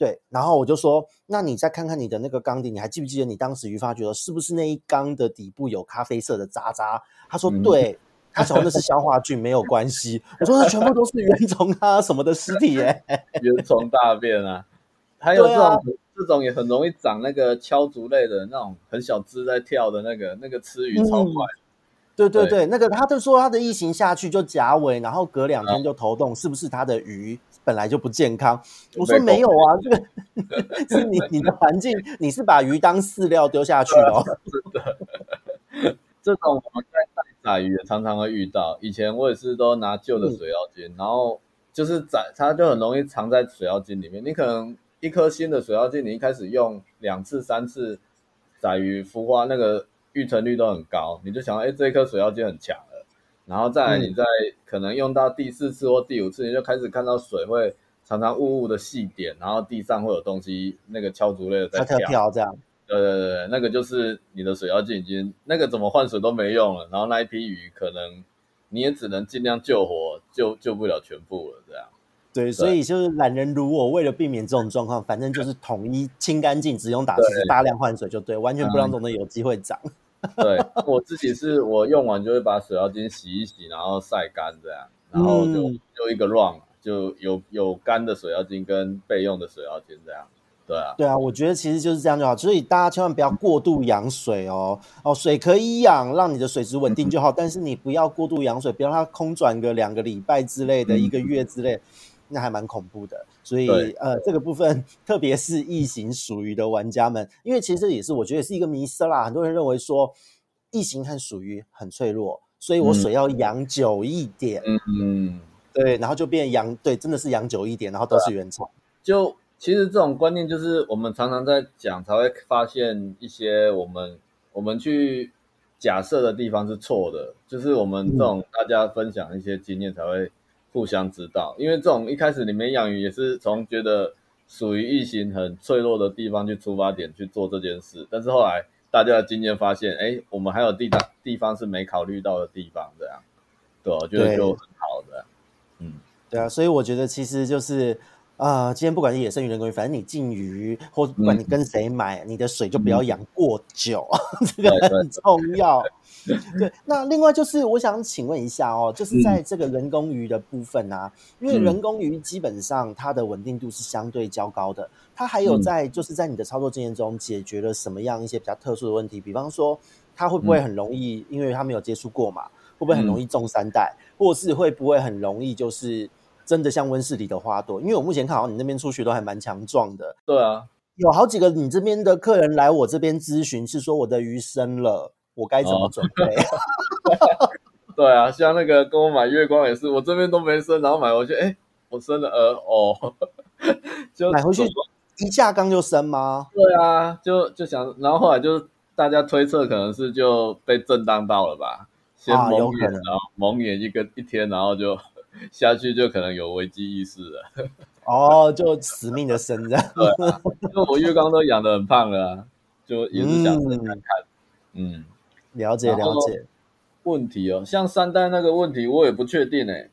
Speaker 1: 对，然后我就说，那你再看看你的那个缸底，你还记不记得你当时鱼发觉得是不是那一缸的底部有咖啡色的渣渣？他说对，他说那是消化菌，没有关系。我说那全部都是原虫啊什么的尸体耶，
Speaker 2: 原虫大便啊，还有这种、啊、这种也很容易长那个敲竹类的那种很小只在跳的那个那个吃鱼超快。嗯
Speaker 1: 对对对，对那个他就说他的异形下去就夹尾，然后隔两天就头动，啊、是不是他的鱼本来就不健康？我说没有啊，这个 是你你的环境，你是把鱼当饲料丢下去的。是
Speaker 2: 的，这种我们在带仔鱼也常常会遇到。以前我也是都拿旧的水妖精，嗯、然后就是宰它就很容易藏在水妖精里面。你可能一颗新的水妖精，你一开始用两次三次宰鱼孵化那个。育成率都很高，你就想到，哎，这一颗水妖精很强了。然后再来，你再可能用到第四次或第五次，你就开始看到水会常常雾雾的细点，然后地上会有东西，那个敲竹类的在跳，
Speaker 1: 跳，跳这样。
Speaker 2: 对对对，那个就是你的水药精已经那个怎么换水都没用了，然后那一批鱼可能你也只能尽量救活，救救不了全部了，这样。
Speaker 1: 对，对，所以就是懒人如我，为了避免这种状况，反正就是统一清干净，只用打，大量换水就对，完全不让这种的有机会长。
Speaker 2: 嗯、对，我自己是我用完就会把水妖精洗一洗，然后晒干这样，然后就、嗯、就一个 run 就有有干的水妖精跟备用的水妖精这样。对啊，
Speaker 1: 对啊，我觉得其实就是这样就好，所以大家千万不要过度养水哦。哦，水可以养，让你的水质稳定就好，嗯、但是你不要过度养水，不要让它空转个两个礼拜之类的，嗯、一个月之类，那还蛮恐怖的。所以呃，这个部分，特别是异形属于的玩家们，因为其实这也是我觉得是一个迷思啦。很多人认为说异形和属于很脆弱，所以我水要养久一点。嗯嗯，对，然后就变养，对，真的是养久一点，然后都是原厂，
Speaker 2: 就。其实这种观念就是我们常常在讲，才会发现一些我们我们去假设的地方是错的。就是我们这种大家分享一些经验，才会互相知道。因为这种一开始你们养鱼也是从觉得属于异形很脆弱的地方去出发点去做这件事，但是后来大家的经验发现，哎，我们还有地方地方是没考虑到的地方，这样对，我觉得就很好的。嗯，
Speaker 1: 对啊，所以我觉得其实就是。啊、呃，今天不管是野生鱼、人工鱼，反正你进鱼，或不管你跟谁买，嗯、你的水就不要养过久，嗯、这个很重要。对，对，对，那另外就是我想请问一下哦，就是在这个人工鱼的部分啊，嗯、因为人工鱼基本上它的稳定度是相对较高的，它还有在就是在你的操作经验中解决了什么样一些比较特殊的问题？比方说，它会不会很容易，嗯、因为它没有接触过嘛，会不会很容易中三代，嗯、或是会不会很容易就是？真的像温室里的花朵，因为我目前看好像你那边出血都还蛮强壮的。
Speaker 2: 对啊，
Speaker 1: 有好几个你这边的客人来我这边咨询，是说我的鱼生了，我该怎么准备？
Speaker 2: 哦、对啊，像那个跟我买月光也是，我这边都没生，然后买回去，哎，我生了呃哦，
Speaker 1: 就买回去一架缸就生吗？
Speaker 2: 对啊，就就想，然后后来就大家推测可能是就被震荡到了吧，先蒙眼，啊、然后蒙眼一个一天，然后就。下去就可能有危机意识了，
Speaker 1: 哦，就死命的生这样。
Speaker 2: 对、啊，因为我月光都养的很胖了、啊，就也是想生看看。嗯，
Speaker 1: 嗯了解了解。
Speaker 2: 问题哦，像三代那个问题，我也不确定哎，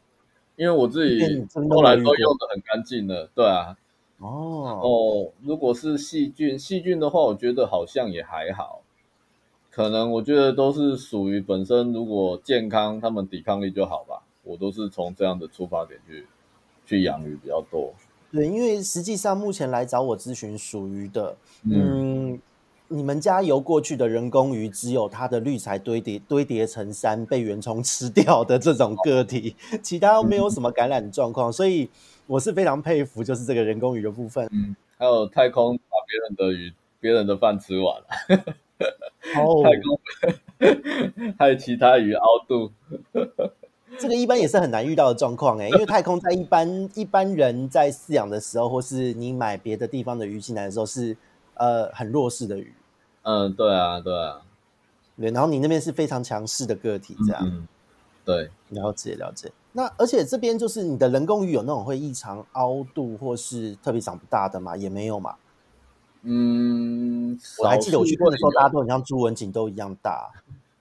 Speaker 2: 因为我自己后来都用的很干净了。对啊。哦哦，如果是细菌，细菌的话，我觉得好像也还好。可能我觉得都是属于本身，如果健康，他们抵抗力就好吧。我都是从这样的出发点去去养鱼比较多。
Speaker 1: 对，因为实际上目前来找我咨询属于的，嗯，嗯，你们家游过去的人工鱼，只有它的滤材堆叠堆叠成山，被原虫吃掉的这种个体，其他没有什么感染状况，嗯、所以我是非常佩服，就是这个人工鱼的部分。
Speaker 2: 嗯，还有太空把别人的鱼、别人的饭吃完了，
Speaker 1: 哦，
Speaker 2: 太空 还有其他鱼凹肚。
Speaker 1: 这个一般也是很难遇到的状况哎，因为太空在一般一般人在饲养的时候，或是你买别的地方的鱼进来的时候，是呃很弱势的鱼。
Speaker 2: 嗯，对啊，对啊，
Speaker 1: 对。然后你那边是非常强势的个体，这样。
Speaker 2: 嗯，对，
Speaker 1: 了解了解。那而且这边就是你的人工鱼有那种会异常凹度或是特别长不大的吗？也没有嘛。
Speaker 2: 嗯，
Speaker 1: 我还记得我去过的时候，大家都很像朱文锦都一样大。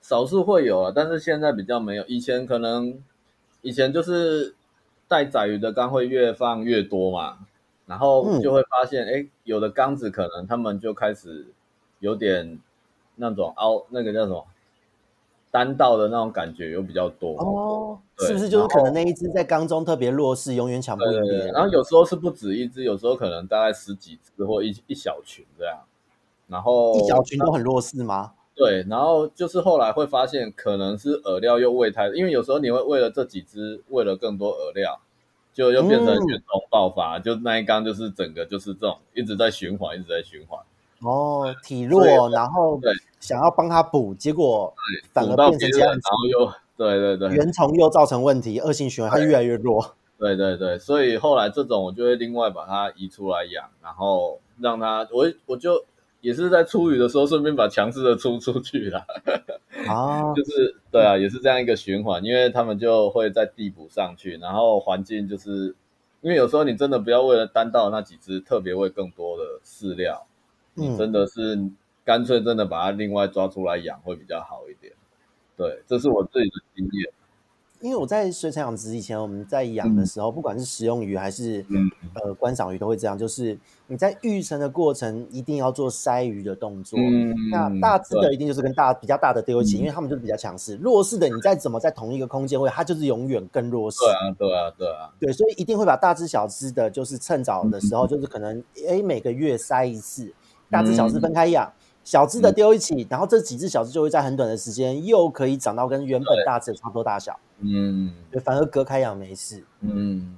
Speaker 2: 少数会有啊，但是现在比较没有。以前可能，以前就是带仔鱼的缸会越放越多嘛，然后就会发现，哎、嗯，有的缸子可能他们就开始有点那种凹，那个叫什么单道的那种感觉有比较多
Speaker 1: 哦，是不是就是可能那一只在缸中特别弱势，永远抢不赢别人？
Speaker 2: 然后有时候是不止一只，有时候可能大概十几只或一一小群这样，然后
Speaker 1: 一小群都很弱势吗？
Speaker 2: 对，然后就是后来会发现，可能是饵料又喂太，因为有时候你会为了这几只为了更多饵料，就又变成原虫爆发，嗯、就那一缸就是整个就是这种一直在循环，一直在循环。
Speaker 1: 哦，体弱，然后对想要帮他补，结果反而变成这样，然
Speaker 2: 后又对对对，
Speaker 1: 原虫又造成问题，恶性循环，它越来越弱。
Speaker 2: 对对对，所以后来这种我就会另外把它移出来养，然后让它我我就。也是在出鱼的时候顺便把强势的出出去了。
Speaker 1: 啊，
Speaker 2: 就是对啊，也是这样一个循环，因为他们就会在地补上去，然后环境就是，因为有时候你真的不要为了单到那几只特别喂更多的饲料，嗯，你真的是干脆真的把它另外抓出来养会比较好一点。对，这是我自己的经验。
Speaker 1: 因为我在水产养殖以前，我们在养的时候，嗯、不管是食用鱼还是、嗯、呃观赏鱼，都会这样，就是你在育成的过程一定要做筛鱼的动作。嗯、那大只的一定就是跟大比较大的丢一起，嗯、因为他们就是比较强势。弱势的你再怎么在同一个空间会，它就是永远更弱势。
Speaker 2: 对啊，对啊，对啊。
Speaker 1: 对，所以一定会把大只小只的，就是趁早的时候，嗯、就是可能诶每个月筛一次，大只小只分开养。嗯小只的丢一起，嗯、然后这几只小只就会在很短的时间又可以长到跟原本大只差不多大小。嗯，对，反而隔开养没事。嗯，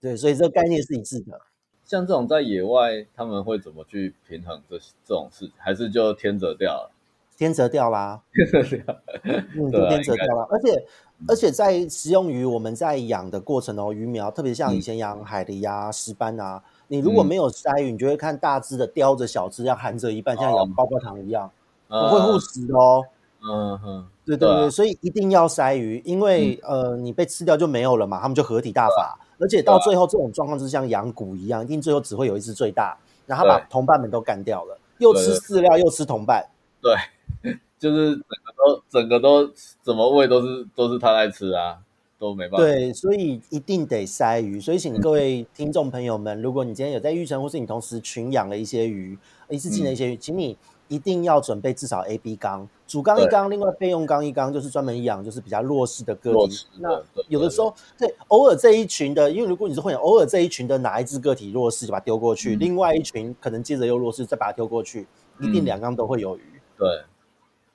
Speaker 1: 对，所以这个概念是一致的。
Speaker 2: 像这种在野外，他们会怎么去平衡这这种事？还是就天择掉了？
Speaker 1: 天择掉啦，天择掉，嗯，就天择掉啦。而且而且在食用鱼，我们在养的过程哦，鱼苗特别像以前养海狸啊、石斑啊。你如果没有筛鱼，你就会看大只的叼着小只，要含着一半，像咬包包糖一样，不会护食的哦。嗯哼，对对对，所以一定要筛鱼，因为呃，你被吃掉就没有了嘛，他们就合体大法，而且到最后这种状况就是像养蛊一样，一定最后只会有一只最大，然后他把同伴们都干掉了，又吃饲料又吃同伴。
Speaker 2: 对，就是整个都整个都怎么喂都是都是他在吃啊。都没办法。
Speaker 1: 对，所以一定得筛鱼。所以请各位听众朋友们，嗯、如果你今天有在育成，或是你同时群养了一些鱼，一次性的一些鱼，嗯、请你一定要准备至少 A、B 缸，主缸一缸，另外备用缸一缸，就是专门养就是比较弱势的个体。那有的时候，对，偶尔这一群的，因为如果你是会养，偶尔这一群的哪一只个体弱势，就把它丢过去；嗯、另外一群可能接着又弱势，再把它丢过去，一定两缸都会有鱼。
Speaker 2: 对，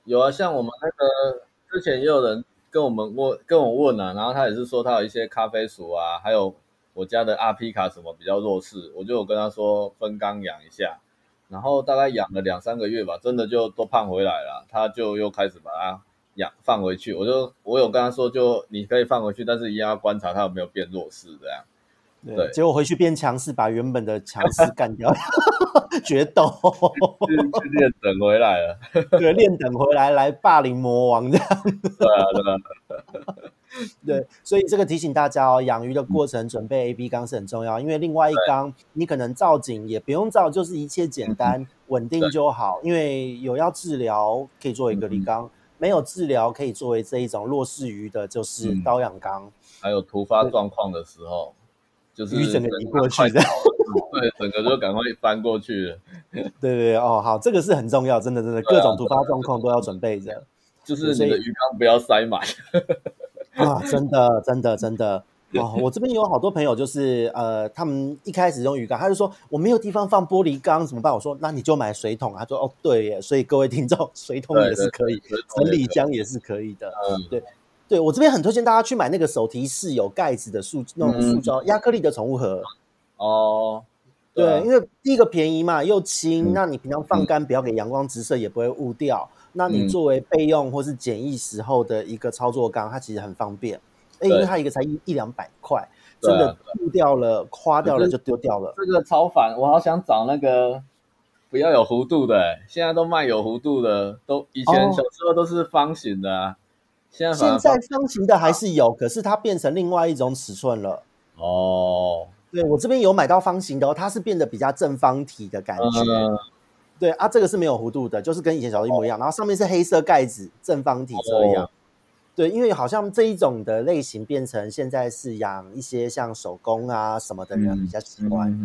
Speaker 2: 有啊，像我们那个之前也有人。跟我们问，跟我问啊，然后他也是说他有一些咖啡鼠啊，还有我家的阿皮卡什么比较弱势，我就有跟他说分缸养一下，然后大概养了两三个月吧，真的就都胖回来了，他就又开始把它养放回去，我就我有跟他说，就你可以放回去，但是一定要观察它有没有变弱势这样。
Speaker 1: 对，对结果回去变强势，把原本的强势干掉，决斗，
Speaker 2: 练等回来了。
Speaker 1: 对，练等回来来霸凌魔王这样。
Speaker 2: 对啊，对啊。
Speaker 1: 对，所以这个提醒大家哦，养鱼的过程准备 A、B 缸是很重要，因为另外一缸你可能造景也不用造，就是一切简单稳定就好。因为有要治疗可以做一个离缸，没有治疗可以作为这一种弱势鱼的，就是刀养缸。
Speaker 2: 还有突发状况的时候。就是
Speaker 1: 鱼整个移过去的，
Speaker 2: 对，整个就赶快翻过去了。
Speaker 1: 对对对，哦，好，这个是很重要，真的真的，各种突发状况都要准备着。
Speaker 2: 就是你的鱼缸不要塞满。
Speaker 1: 啊，真的真的真的哦，我这边有好多朋友，就是呃，他们一开始用鱼缸，他就说我没有地方放玻璃缸怎么办？我说那你就买水桶。他说哦，对耶，所以各位听众，水桶也是可以，整理箱也是可以的。嗯，对。对，我这边很推荐大家去买那个手提式有盖子的塑那种塑胶亚克力的宠物盒哦。对，对，因为第一个便宜嘛，又轻，嗯、那你平常放干不要给阳光直射，也不会雾掉。嗯、那你作为备用或是简易时候的一个操作缸，它其实很方便。因为它一个才一一两百块，真的丢掉了、花掉了就丢掉了。
Speaker 2: 这个超烦，我好想找那个不要有弧度的，现在都卖有弧度的，都以前小时候都是方形的啊。哦
Speaker 1: 现在方形的还是有，可是它变成另外一种尺寸了。哦，对，我这边有买到方形的哦，它是变得比较正方体的感觉。对啊，这个是没有弧度的，就是跟以前小时候一模一样。然后上面是黑色盖子，正方体这样。对，因为好像这一种的类型变成现在是养一些像手工啊什么的人比较喜欢。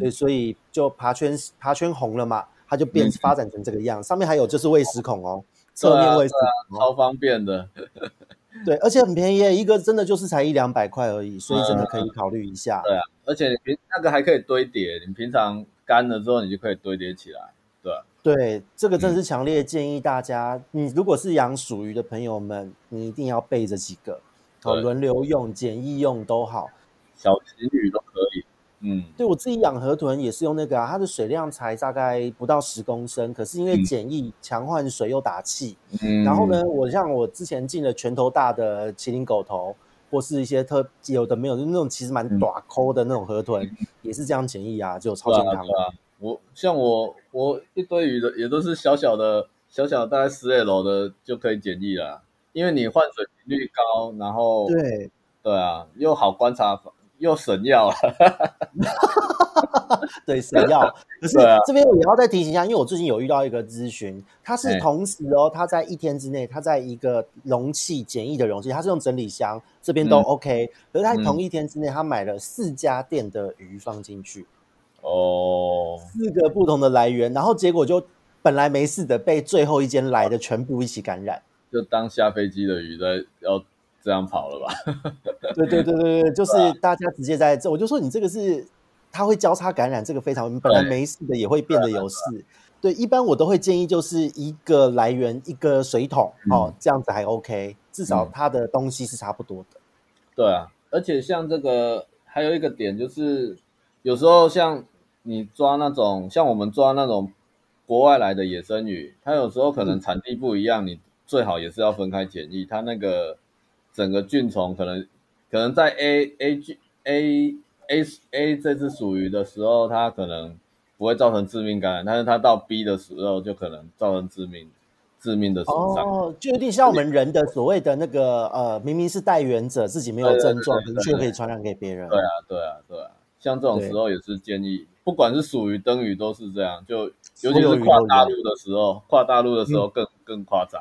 Speaker 1: 对，所以就爬圈爬圈红了嘛，它就变发展成这个样。上面还有就是喂食孔哦。侧面位置、
Speaker 2: 啊啊、超方便的，
Speaker 1: 对，而且很便宜，一个真的就是才一两百块而已，所以真的可以考虑一下。
Speaker 2: 对啊，而且你平那个还可以堆叠，你平常干了之后你就可以堆叠起来。
Speaker 1: 对、这个真的是强烈建议大家，嗯、你如果是养鼠鱼的朋友们，你一定要备着几个，好对。轮流用、简易用都好，
Speaker 2: 小情侣都可以。嗯，
Speaker 1: 对我自己养河豚也是用那个啊，它的水量才大概不到十公升，可是因为简易强换水又打气，嗯，然后呢，我像我之前进了拳头大的麒麟狗头，或是一些特有的没有，就那种其实蛮短抠的那种河豚，嗯、也是这样简易啊，就超健康的。
Speaker 2: 我像我我一堆鱼的也都是小小的小小的大概十 L 的就可以简易了，因为你换水频率高，然后
Speaker 1: 对
Speaker 2: 对啊，又好观察，又省药了。
Speaker 1: 对，省药。可是这边我也要再提醒一下，因为我最近有遇到一个咨询，他是同时哦，他在一天之内，他在一个容器简易的容器，他是用整理箱，这边都 OK，嗯。可是他同一天之内，他买了四家店的鱼放进去，
Speaker 2: 哦，
Speaker 1: 四个不同的来源，然后结果就本来没事的，被最后一间来的全部一起感染，
Speaker 2: 就当下飞机的鱼在要这样跑了吧？
Speaker 1: 对对对对对，就是大家直接在这，我就说你这个是。它会交叉感染，这个非常本来没事的也会变得有事。对，一般我都会建议就是一个来源一个水桶，嗯、哦，这样子还 OK，至少它的东西是差不多的。
Speaker 2: 对啊，而且像这个还有一个点就是，有时候像你抓那种像我们抓那种国外来的野生鱼，它有时候可能产地不一样，嗯、你最好也是要分开检疫。它那个整个菌虫可能可能在 A A G A。A A 这只属于的时候，它可能不会造成致命感染，但是它到 B 的时候就可能造成致命致命的损伤。
Speaker 1: 哦，就有点像我们人的所谓的那个呃，明明是带源者，自己没有症状，可是却可以传染给别人。
Speaker 2: 对啊，对啊，对啊，像这种时候也是建议，不管是属于灯鱼都是这样，就尤其是跨大陆的时候，跨大陆的时候更、嗯、更夸张。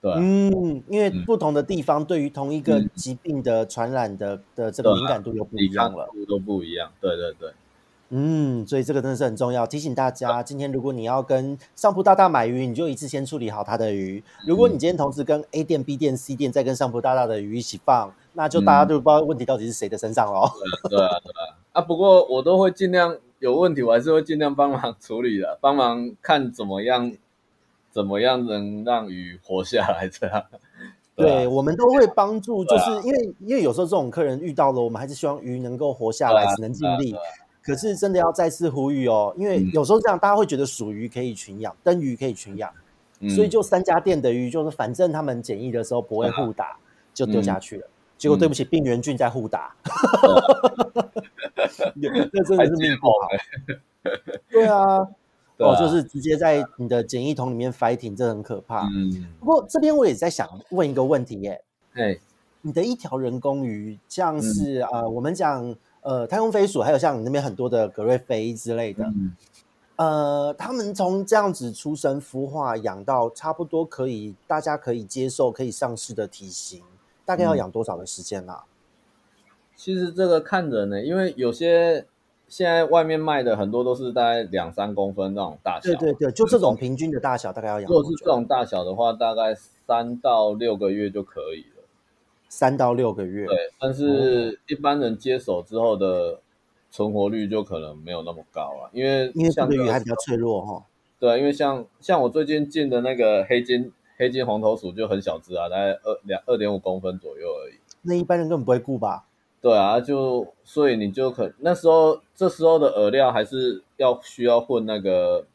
Speaker 2: 对、啊，
Speaker 1: 嗯，因为不同的地方对于同一个疾病的传染的、嗯、的这个敏感度又不一样了，
Speaker 2: 都不一样。对对对，
Speaker 1: 嗯，所以这个真的是很重要，提醒大家，今天如果你要跟上铺大大买鱼，你就一次先处理好他的鱼。如果你今天同时跟 A 店、B 店、C 店再跟上铺大大的鱼一起放，那就大家都不知道问题到底是谁的身上了。
Speaker 2: 对啊，对啊，啊，不过我都会尽量有问题，我还是会尽量帮忙处理的，帮忙看怎么样。怎么样能让鱼活下来？这样，
Speaker 1: 对，对我们都会帮助，就是因为、啊、因为有时候这种客人遇到了，我们还是希望鱼能够活下来，只能尽力。可是真的要再次呼吁哦，因为有时候这样大家会觉得鼠鱼可以群养，灯鱼可以群养，所以就三家店的鱼，就是反正他们检疫的时候不会互打，就丢下去了。结果对不起，病原菌在互打，那真的是命不好。对啊。哦，就是直接在你的简易桶里面 fighting，这很可怕。嗯，不过这边我也在想问一个问题耶。
Speaker 2: 哎，
Speaker 1: 你的一条人工鱼，像是呃，我们讲呃太空飞鼠，还有像你那边很多的格瑞菲之类的，嗯、呃，他们从这样子出生、孵化、养到差不多可以大家可以接受、可以上市的体型，大概要养多少的时间啊？
Speaker 2: 其实这个看人呢，因为有些。现在外面卖的很多都是大概两三公分那种大小，
Speaker 1: 对对对，就这种平均的大小，大概要养。
Speaker 2: 如果是这种大小的话，大概三到六个月就可以了。
Speaker 1: 三到六个月，
Speaker 2: 对。但是一般人接手之后的存活率就可能没有那么高了，因为
Speaker 1: 因为这个鱼还比较脆弱哈。
Speaker 2: 对，因为像像我最近进的那个黑金黑金黄头鼠就很小只啊，大概二两二点五公分左右而已。
Speaker 1: 那一般人根本不会顾吧？
Speaker 2: 对啊，就所以你就可那时候这时候的饵料还是要需要混那个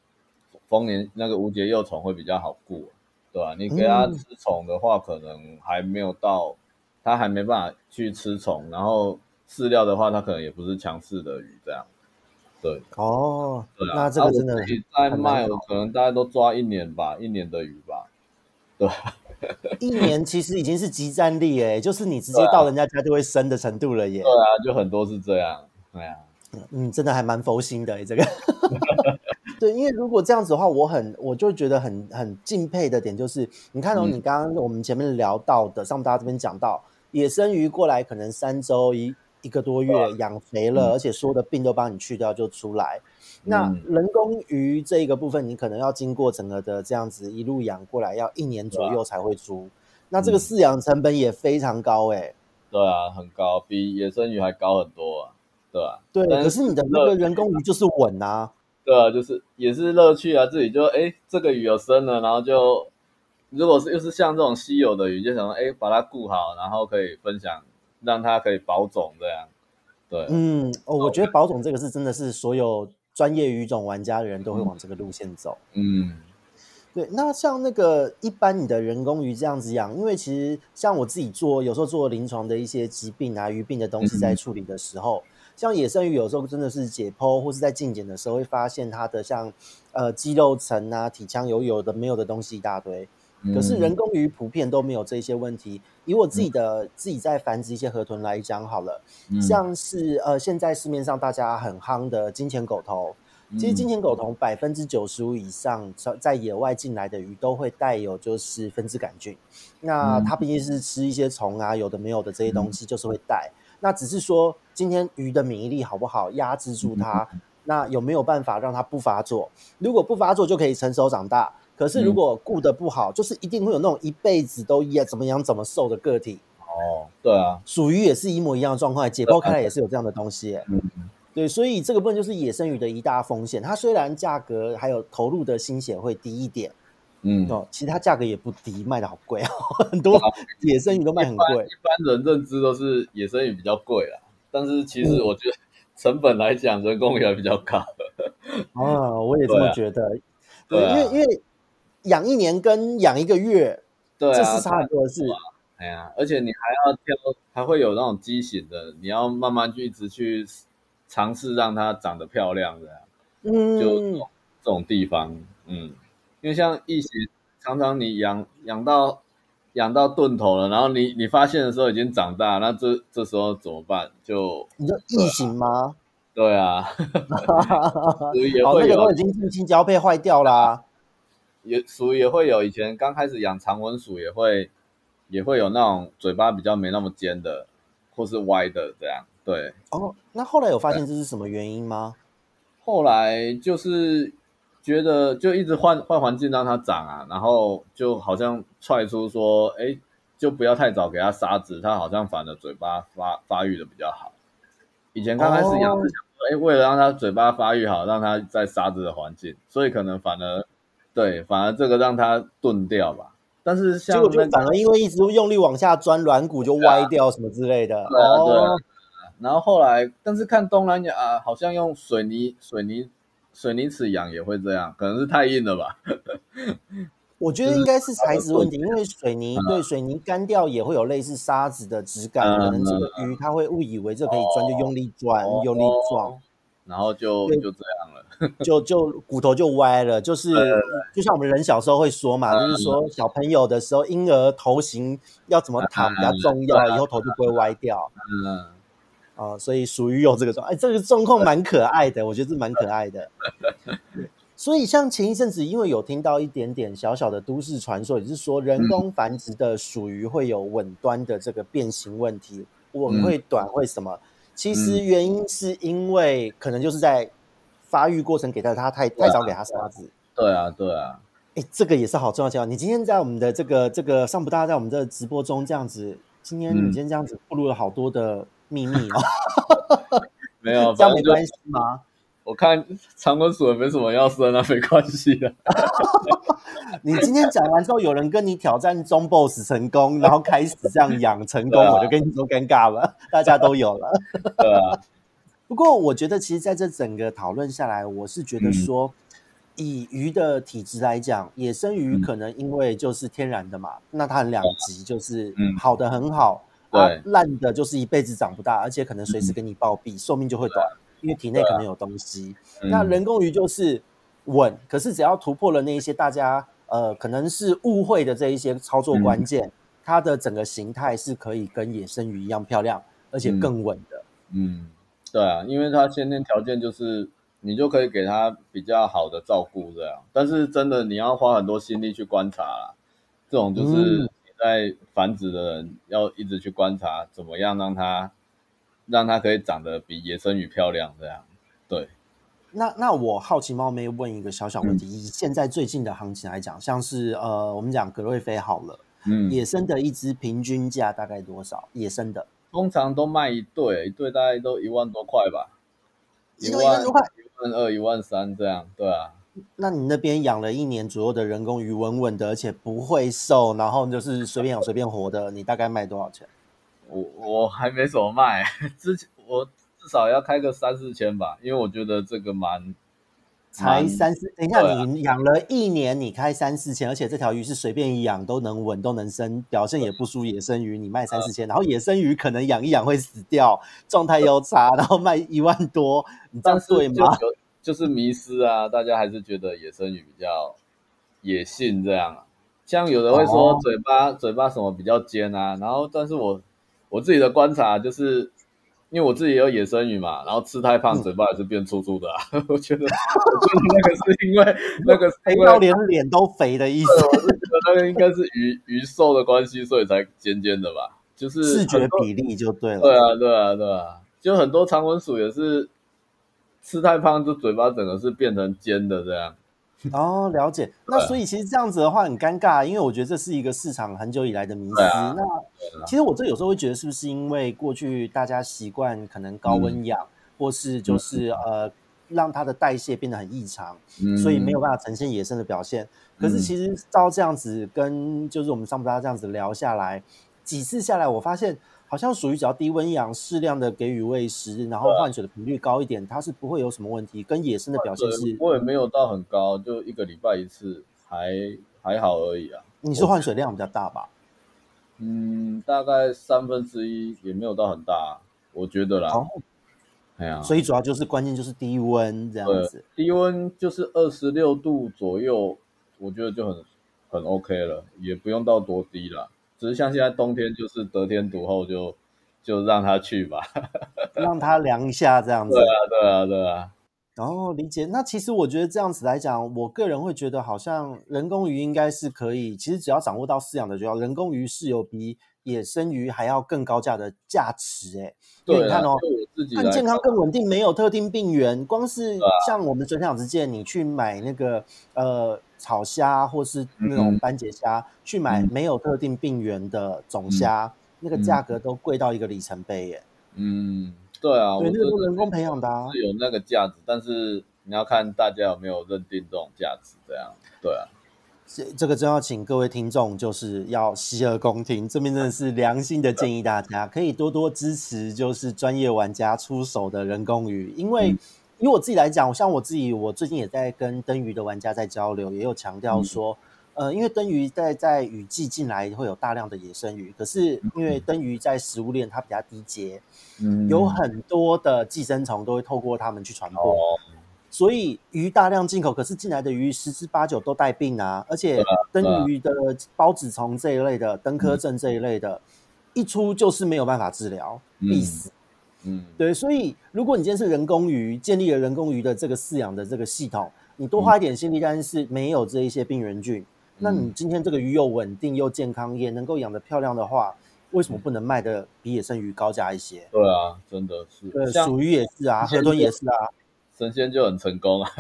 Speaker 2: 丰年那个无节幼虫会比较好顾，对吧、啊？你给它吃虫的话，可能还没有到，它还没办法去吃虫，然后饲料的话，它可能也不是强势的鱼这样。对
Speaker 1: 哦，
Speaker 2: 对啊，
Speaker 1: 那这个真的
Speaker 2: 自己在卖，可能大家都抓一年吧，一年的鱼吧，对。
Speaker 1: 一年其实已经是即战力哎，就是你直接到人家家就会生的程度了耶。
Speaker 2: 对啊，就很多是这样。对啊，
Speaker 1: 嗯，真的还蛮佛心的哎，这个。对，因为如果这样子的话，我很我就觉得很很敬佩的点就是，你看哦，你刚刚我们前面聊到的，上大家这边讲到野生鱼过来，可能三周一一个多月养肥了，而且所有的病都帮你去掉就出来。那人工鱼这一个部分，你可能要经过整个的这样子一路养过来，要一年左右才会出。那这个饲养成本也非常高哎、欸。
Speaker 2: 对啊，很高，比野生鱼还高很多啊。对啊。
Speaker 1: 对，可是你的那个人工鱼 就是稳啊。
Speaker 2: 对啊，就是也是乐趣啊，自己就哎、欸，这个鱼有生了，然后就如果是又是像这种稀有的鱼，就想说哎、欸，把它顾好，然后可以分享，让它可以保种这样。对，
Speaker 1: 嗯，哦，我觉得保种这个是真的是所有。专业鱼种玩家的人都会往这个路线走。
Speaker 2: 嗯，
Speaker 1: 对。那像那个一般你的人工鱼这样子养，因为其实像我自己做，有时候做临床的一些疾病啊、鱼病的东西在处理的时候，嗯、像野生鱼有时候真的是解剖或是在镜检的时候会发现它的像呃肌肉层啊、体腔有有的没有的东西一大堆。可是人工鱼普遍都没有这些问题。以我自己的、嗯、自己在繁殖一些河豚来讲好了，嗯、像是呃现在市面上大家很夯的金钱狗头，嗯、其实金钱狗头百分之九十五以上在野外进来的鱼都会带有就是分支杆菌。那它毕竟是吃一些虫啊，有的没有的这些东西就是会带。嗯、那只是说今天鱼的免疫力好不好，压制住它，嗯、那有没有办法让它不发作？如果不发作就可以成熟长大。可是如果顾得不好，嗯、就是一定会有那种一辈子都也怎么样怎么瘦的个体。
Speaker 2: 哦，对啊，
Speaker 1: 属于也是一模一样的状况，解剖开来也是有这样的东西。嗯，对，所以这个部分就是野生鱼的一大风险。它虽然价格还有投入的心血会低一点，嗯，哦，其实它价格也不低，卖的好贵哦，很多野生鱼都卖很贵。
Speaker 2: 一般人认知都是野生鱼比较贵啦，但是其实我觉得成本来讲，人工也比较高。
Speaker 1: 啊，我也这么觉得。对，因为因为。养一年跟养一个月，对啊，这是差很多的事。
Speaker 2: 哎呀，而且你还要挑，还会有那种畸形的，你要慢慢去一直去尝试让它长得漂亮，这样。嗯，就这种，地方，嗯，因为像异形，常常你养养到养到钝头了，然后你你发现的时候已经长大，那这这时候怎么办？就
Speaker 1: 你说异形吗？
Speaker 2: 对啊，
Speaker 1: 好，那个都已经近亲交配坏掉啦。
Speaker 2: 也鼠也会有，以前刚开始养长吻鼠也会也会有那种嘴巴比较没那么尖的，或是歪的这样。对
Speaker 1: 哦，那后来有发现这是什么原因吗？
Speaker 2: 后来就是觉得就一直换换环境让它长啊，然后就好像踹出说，哎，就不要太早给它沙子，它好像反而嘴巴发发育的比较好。以前刚开始养是想说，哎、哦，为了让它嘴巴发育好，让它在沙子的环境，所以可能反而。对，反而这个让它钝掉吧。但是像、那个、结果就反而因为一直用力往下钻，软骨就歪掉什么之类的。对啊，对啊。然后后来，但是看东南亚、啊、好像用水泥、水泥、水泥池养也会这样，可能是太硬了吧。
Speaker 1: 我觉得应该是材质问题，因为水泥对水泥干掉也会有类似沙子的质感，可能这个鱼它会误以为这可以钻，就用力钻，用力撞，
Speaker 2: 然后就就这样了。
Speaker 1: 就就骨头就歪了，就是就像我们人小时候会说嘛，就是说小朋友的时候，婴儿头型要怎么躺比较重要，以后头就不会歪掉。嗯，啊，所以属于有这个状，哎，这个状况蛮可爱的，我觉得是蛮可爱的。所以像前一阵子，因为有听到一点点小小的都市传说，也是说人工繁殖的属于会有吻端的这个变形问题，吻会短会什么？其实原因是因为可能就是在。发育过程给到他太太早给他沙子，
Speaker 2: 对啊对啊，
Speaker 1: 哎、啊，这个也是好重要。你今天在我们的这个这个上不大在我们这直播中这样子，今天你今天这样子暴露了好多的秘密哦。
Speaker 2: 没有，
Speaker 1: 这样没关系吗？
Speaker 2: 我看长吻属也没什么要生，那 没关系的。
Speaker 1: 你今天讲完之后，有人跟你挑战中 boss 成功，然后开始这样养成功，啊、我就跟你说尴尬了，大家都有了。
Speaker 2: 对啊。
Speaker 1: 不过，我觉得其实在这整个讨论下来，我是觉得说，以鱼的体质来讲，野生鱼可能因为就是天然的嘛，那它很两极，就是好的很好，对，烂的就是一辈子长不大，而且可能随时给你暴毙，寿命就会短，因为体内可能有东西。那人工鱼就是稳，可是只要突破了那一些大家呃可能是误会的这一些操作关键，它的整个形态是可以跟野生鱼一样漂亮，而且更稳的。嗯。
Speaker 2: 对啊，因为它先天条件就是你就可以给它比较好的照顾这样，但是真的你要花很多心力去观察啦，这种就是你在繁殖的人要一直去观察怎么样让它让它可以长得比野生鱼漂亮这样。对，
Speaker 1: 那那我好奇冒昧问一个小小问题，嗯、以现在最近的行情来讲，像是呃我们讲格瑞菲好了，嗯，野生的一只平均价大概多少？野生的？
Speaker 2: 通常都卖一对，一对大概都一万多块吧，
Speaker 1: 一万多块，
Speaker 2: 一万二、一万三这样，对啊。
Speaker 1: 那你那边养了一年左右的人工鱼，稳稳的，而且不会瘦，然后就是随便养随便活的，你大概卖多少钱？
Speaker 2: 我我还没怎么卖，之前我至少要开个三四千吧，因为我觉得这个蛮
Speaker 1: 才三四，等一下你养了一年，你开三四千，而且这条鱼是随便养都能稳都能生，表现也不输野生鱼，你卖三四千，然后野生鱼可能养一养会死掉，状态又差，然后卖一万多，你这样对吗？
Speaker 2: 就，就是迷失啊，大家还是觉得野生鱼比较野性这样，啊。像有人会说嘴巴、哦、嘴巴什么比较尖啊，然后但是我我自己的观察就是。因为我自己也有野生鱼嘛，然后吃太胖，嘴巴也是变粗粗的啊。嗯、我觉得，我觉得那个是因为 那个
Speaker 1: 肥到连脸都肥的意思。
Speaker 2: 我是觉得那个应该是鱼 鱼瘦的关系，所以才尖尖的吧？就是
Speaker 1: 视觉比例就对了。
Speaker 2: 对啊，对啊，对啊，就很多长吻鼠也是吃太胖，就嘴巴整个是变成尖的这样。
Speaker 1: 哦，了解。那所以其实这样子的话很尴尬，因为我觉得这是一个市场很久以来的迷思。啊、那其实我这有时候会觉得，是不是因为过去大家习惯可能高温养，嗯、或是就是、嗯、呃让它的代谢变得很异常，嗯、所以没有办法呈现野生的表现。嗯、可是其实照这样子跟就是我们上不拉这样子聊下来几次下来，我发现。好像属于只要低温养，适量的给予喂食，然后换水的频率高一点，它是不会有什么问题。跟野生的表现是，
Speaker 2: 我也没有到很高，就一个礼拜一次，还还好而已啊。
Speaker 1: 你是换水量比较大吧？
Speaker 2: 嗯，大概三分之一也没有到很大，我觉得啦。哦，哎呀，
Speaker 1: 所以主要就是关键就是低温这样子。
Speaker 2: 低温就是二十六度左右，我觉得就很很 OK 了，也不用到多低了。只是像现在冬天，就是得天独厚就，就就让他去吧，
Speaker 1: 让他凉一下这样子。
Speaker 2: 对啊，对啊，对啊。
Speaker 1: 然后理解。那其实我觉得这样子来讲，我个人会觉得好像人工鱼应该是可以。其实只要掌握到饲养的诀窍，人工鱼是有比野生鱼还要更高价的价值。哎，对，你看哦，更健康、更稳定，没有特定病源。光是像我们水产养殖界，你去买那个呃。草虾或是那种斑节虾，嗯、去买没有特定病源的种虾，嗯、那个价格都贵到一个里程碑耶。
Speaker 2: 嗯，对啊，
Speaker 1: 对，那个都人工培养的啊，
Speaker 2: 是有那个价值，但是你要看大家有没有认定这种价值，这样对啊。
Speaker 1: 这这个真要请各位听众就是要洗耳恭听，这边真的是良心的建议，大家可以多多支持，就是专业玩家出手的人工鱼，因为。嗯以我自己来讲，像我自己，我最近也在跟灯鱼的玩家在交流，也有强调说，嗯、呃，因为灯鱼在在雨季进来会有大量的野生鱼，可是因为灯鱼在食物链它比较低阶，嗯，有很多的寄生虫都会透过它们去传播，哦、所以鱼大量进口，可是进来的鱼十之八九都带病啊，而且灯鱼的孢子虫这一类的灯科症这一类的，一出就是没有办法治疗，必死。嗯，对，所以如果你今天是人工鱼，建立了人工鱼的这个饲养的这个系统，你多花一点心力，但是没有这一些病原菌，嗯、那你今天这个鱼又稳定又健康，也能够养得漂亮的话，为什么不能卖的比野生鱼高价一些？
Speaker 2: 对啊，真的是。
Speaker 1: 对，属鱼也是啊，河豚也是啊，
Speaker 2: 神仙就很成功啊。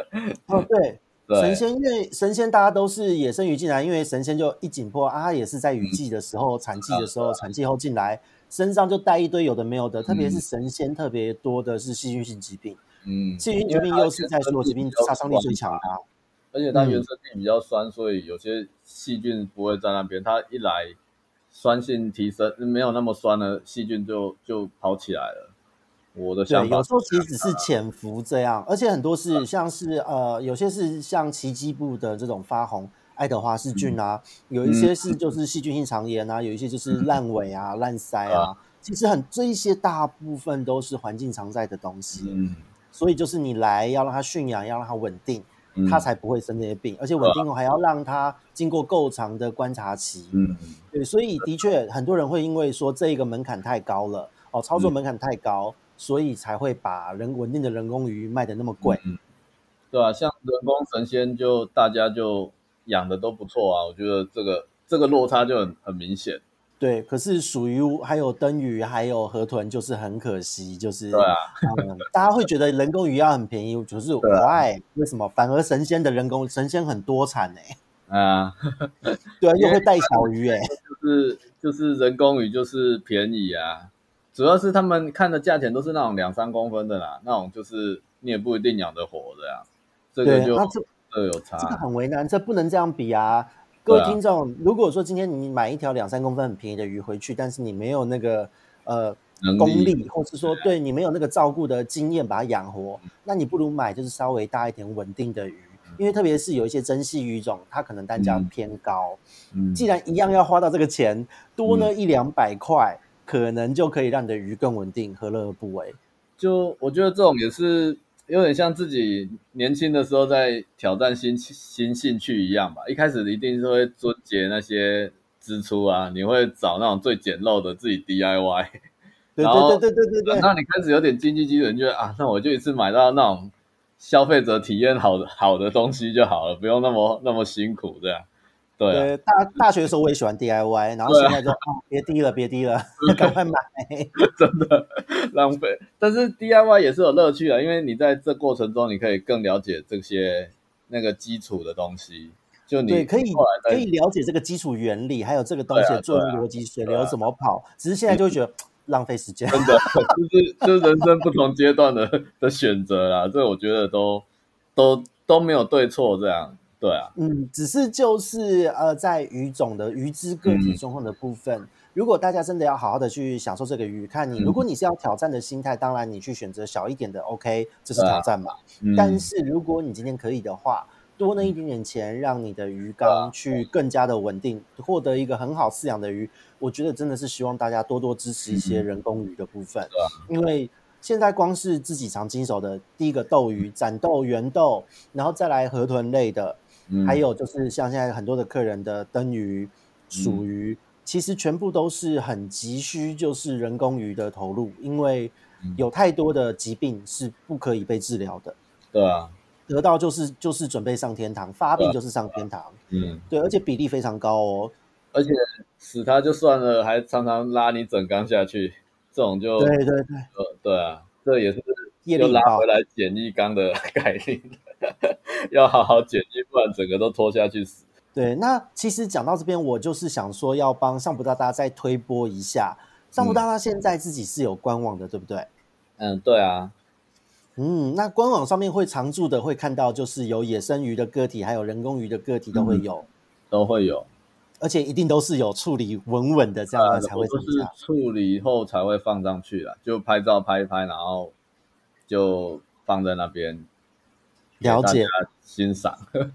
Speaker 1: 哦，对，神仙因为神仙大家都是野生鱼进来，因为神仙就一紧迫啊，它也是在雨季的时候、嗯、产季的时候、啊、产季后进来。身上就带一堆有的没有的，特别是神仙特别多的是细菌性疾病。嗯，细菌疾病又是在所有疾病杀伤力最强的。
Speaker 2: 而且它原生地比较酸，所以有些细菌不会在那边。它一来酸性提升，没有那么酸了细菌就就跑起来了。我的想法，
Speaker 1: 对，有时候其实只是潜伏这样，而且很多是像是呃，有些是像奇迹部的这种发红。爱德华氏菌啊，嗯、有一些是就是细菌性肠炎啊，嗯、有一些就是烂尾啊、烂腮啊。啊其实很这一些大部分都是环境常在的东西，嗯，所以就是你来要让它驯养，要让它稳定，嗯、它才不会生这些病。而且稳定后还要让它经过够长的观察期，嗯，对。所以的确很多人会因为说这个门槛太高了哦，操作门槛太高，嗯、所以才会把人稳定的人工鱼卖的那么贵，
Speaker 2: 嗯，对啊，像人工神仙就大家就。养的都不错啊，我觉得这个这个落差就很很明显。
Speaker 1: 对，可是属于还有灯鱼还有河豚，就是很可惜，就是
Speaker 2: 对啊、
Speaker 1: 嗯，大家会觉得人工鱼要很便宜，就是我爱、啊、为什么？反而神仙的人工神仙很多产呢、欸？啊，对啊，又会带小鱼哎、欸，
Speaker 2: 就是就是人工鱼就是便宜啊，主要是他们看的价钱都是那种两三公分的啦，那种就是你也不一定养得活的呀，这个就。这有差，
Speaker 1: 这个很为难，这不能这样比啊！各位听众，啊、如果说今天你买一条两三公分很便宜的鱼回去，但是你没有那个呃功力，或是说对你没有那个照顾的经验把它养活，那你不如买就是稍微大一点稳定的鱼，因为特别是有一些珍稀鱼种，它可能单价偏高。嗯，既然一样要花到这个钱，多呢一两百块，可能就可以让你的鱼更稳定，何乐而不为？
Speaker 2: 就我觉得这种也是有点像自己年轻的时候在挑战新新兴趣一样吧。一开始一定是会撙节那些支出啊，你会找那种最简陋的自己 DIY。
Speaker 1: 对对对对对
Speaker 2: 那你开始有点经济基础，你觉得啊，那我就一次买到那种消费者体验好的好的东西就好了，不用那么那么辛苦这样。
Speaker 1: 对，大大学的时候我也喜欢 DIY，然后现在就、啊哦、别滴了，别滴了，赶快买，
Speaker 2: 真的浪费。但是 DIY 也是有乐趣的，因为你在这过程中你可以更了解这些那个基础的东西，就你
Speaker 1: 对可以可以了解这个基础原理，还有这个东西的作用逻辑，水流怎么跑。只是现在就会觉得。浪费时间，
Speaker 2: 真的就是就是人生不同阶段的的选择啦。这我觉得都都都没有对错，这样对啊。
Speaker 1: 嗯，只是就是呃，在鱼种的鱼之个体状况的部分，嗯，如果大家真的要好好的去享受这个鱼，看你，如果你是要挑战的心态，嗯，当然你去选择小一点的，OK，这是挑战嘛。嗯，但是如果你今天可以的话，多那一点点钱，让你的鱼缸去更加的稳定，获得一个很好饲养的鱼。我觉得真的是希望大家多多支持一些人工鱼的部分，因为现在光是自己常经手的第一个斗鱼、斩斗、圆斗，然后再来河豚类的，还有就是像现在很多的客人的灯鱼、鼠鱼，其实全部都是很急需就是人工鱼的投入，因为有太多的疾病是不可以被治疗的。
Speaker 2: 对啊。
Speaker 1: 得到就是就是准备上天堂，发病就是上天堂。嗯，对，而且比例非常高哦。
Speaker 2: 而且死它就算了，还常常拉你整缸下去，这种就
Speaker 1: 对对对，
Speaker 2: 呃，对啊，这也是又拉回来捡一缸的 概念，要好好剪辑，不然整个都拖下去死。
Speaker 1: 对，那其实讲到这边，我就是想说要帮上普大大再推播一下，上普大大现在自己是有官网的，对不对？
Speaker 2: 嗯，对啊。
Speaker 1: 嗯，那官网上面会常驻的，会看到就是有野生鱼的个体，还有人工鱼的个体都会有，嗯、
Speaker 2: 都会有，
Speaker 1: 而且一定都是有处理稳稳的，这样才
Speaker 2: 会处理后才会放上去啦，就拍照拍一拍，然后就放在那边。
Speaker 1: 了解。
Speaker 2: 欣赏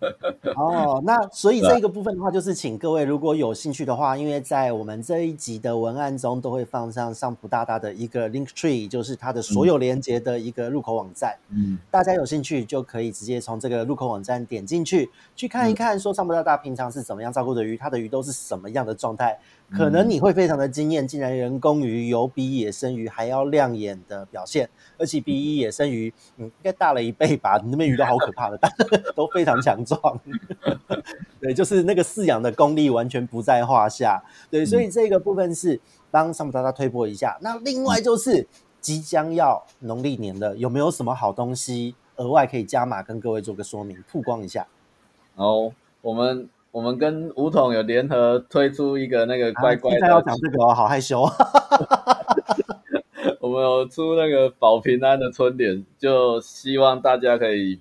Speaker 1: 哦，那所以这个部分的话，就是请各位如果有兴趣的话，因为在我们这一集的文案中都会放上上普大大的一个 link tree，就是它的所有连接的一个入口网站。嗯，大家有兴趣就可以直接从这个入口网站点进去，去看一看，说上普大大平常是怎么样照顾的鱼，它的鱼都是什么样的状态。可能你会非常的惊艳，竟然人工鱼有比野生鱼还要亮眼的表现，而且比野生鱼嗯应该大了一倍吧？你那边鱼都好可怕的，但都非常强壮。对，就是那个饲养的功力完全不在话下。对，所以这个部分是帮上普大大推波一下。那另外就是即将要农历年了，有没有什么好东西额外可以加码跟各位做个说明曝光一下？
Speaker 2: 哦，我们。我们跟吴桐有联合推出一个那个乖乖的，
Speaker 1: 啊、要讲这个哦，好害羞。
Speaker 2: 我们有出那个保平安的春联，就希望大家可以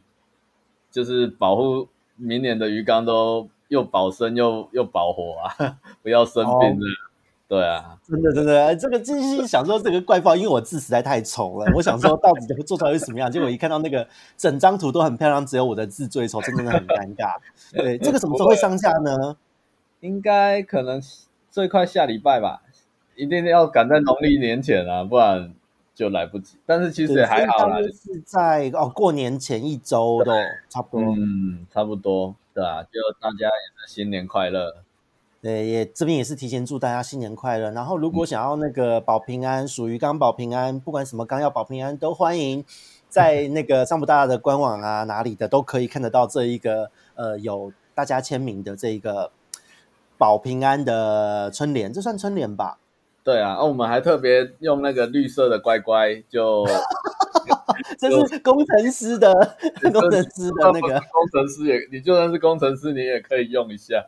Speaker 2: 就是保护明年的鱼缸都又保生又又保活啊，不要生病的。哦对啊，
Speaker 1: 真的真的，这个真心想说这个怪报，因为我字实在太丑了，我想说到底会做出来是什么样？结果一看到那个整张图都很漂亮，只有我的字最丑，真的很尴尬。对，这个什么时候会上架呢？
Speaker 2: 应该可能最快下礼拜吧，一定要赶在农历年前啊，不然就来不及。但是其实也还好啦，
Speaker 1: 是在哦过年前一周都差不多，
Speaker 2: 嗯，差不多，对啊，就大家也是新年快乐。
Speaker 1: 对，也这边也是提前祝大家新年快乐。然后，如果想要那个保平安，属于刚保平安，不管什么刚要保平安，都欢迎在 那个上普大大的官网啊，哪里的都可以看得到这一个呃有大家签名的这一个保平安的春联，这算春联吧？
Speaker 2: 对啊，那、哦、我们还特别用那个绿色的乖乖就。
Speaker 1: 这是工程师的，工程师的那个
Speaker 2: 工程师也，你就算是工程师，你也可以用一下。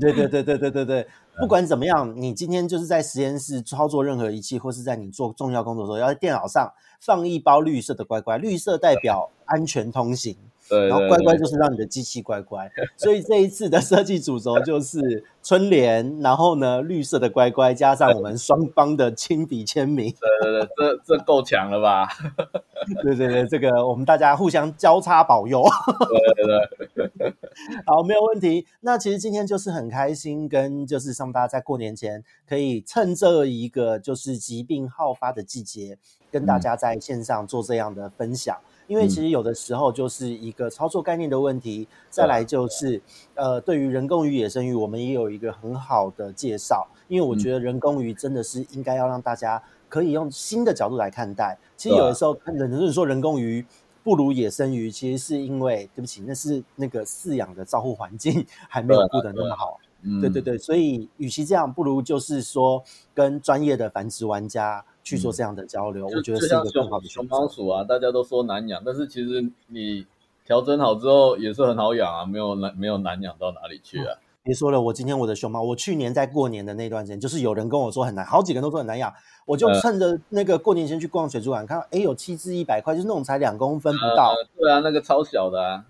Speaker 1: 对对对对对对对，不管怎么样，你今天就是在实验室操作任何仪器，或是在你做重要工作的时候，要在电脑上放一包绿色的乖乖，绿色代表安全通行。
Speaker 2: 对，
Speaker 1: 然后乖乖就是让你的机器乖乖。所以这一次的设计主轴就是春联，然后呢绿色的乖乖加上我们双方的亲笔签名。
Speaker 2: 对对对，这这够强了吧？
Speaker 1: 对对对，这个我们大家互相交叉保佑。
Speaker 2: 对 对对，
Speaker 1: 好，没有问题。那其实今天就是很开心，跟就是希望大家在过年前可以趁这一个就是疾病好发的季节，跟大家在线上做这样的分享。嗯因为其实有的时候就是一个操作概念的问题，嗯、再来就是呃，对于人工鱼、野生鱼，我们也有一个很好的介绍。因为我觉得人工鱼真的是应该要让大家可以用新的角度来看待。其实有的时候，很多人说人工鱼不如野生鱼，其实是因为对不起，那是那个饲养的照护环境 还没有顾得那么好。嗯、对对对，所以与其这样，不如就是说跟专业的繁殖玩家。去做这样的交流，嗯、我觉得是一个更好的选择。
Speaker 2: 熊猫鼠啊，大家都说难养，但是其实你调整好之后也是很好养啊，没有难没有难养到哪里去啊。
Speaker 1: 别、嗯、说了，我今天我的熊猫，我去年在过年的那段时间，就是有人跟我说很难，好几个人都说很难养，我就趁着那个过年前去逛水族馆，看到哎有七只一百块，就是那种才两公分不到、
Speaker 2: 呃。对啊，那个超小的啊。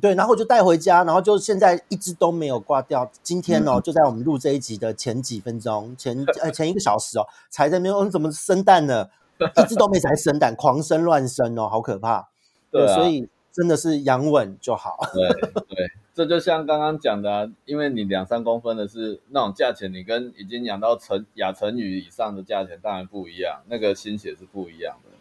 Speaker 1: 对，然后我就带回家，然后就现在一只都没有挂掉。今天哦，嗯、就在我们录这一集的前几分钟，前呃前一个小时哦，才在那边，哦，怎么生蛋呢？一只都没才生蛋，狂生乱生哦，好可怕。对，所以真的是养稳就好。
Speaker 2: 对对，这就像刚刚讲的、啊，因为你两三公分的是那种价钱，你跟已经养到成亚成鱼以上的价钱当然不一样，那个心血是不一样的。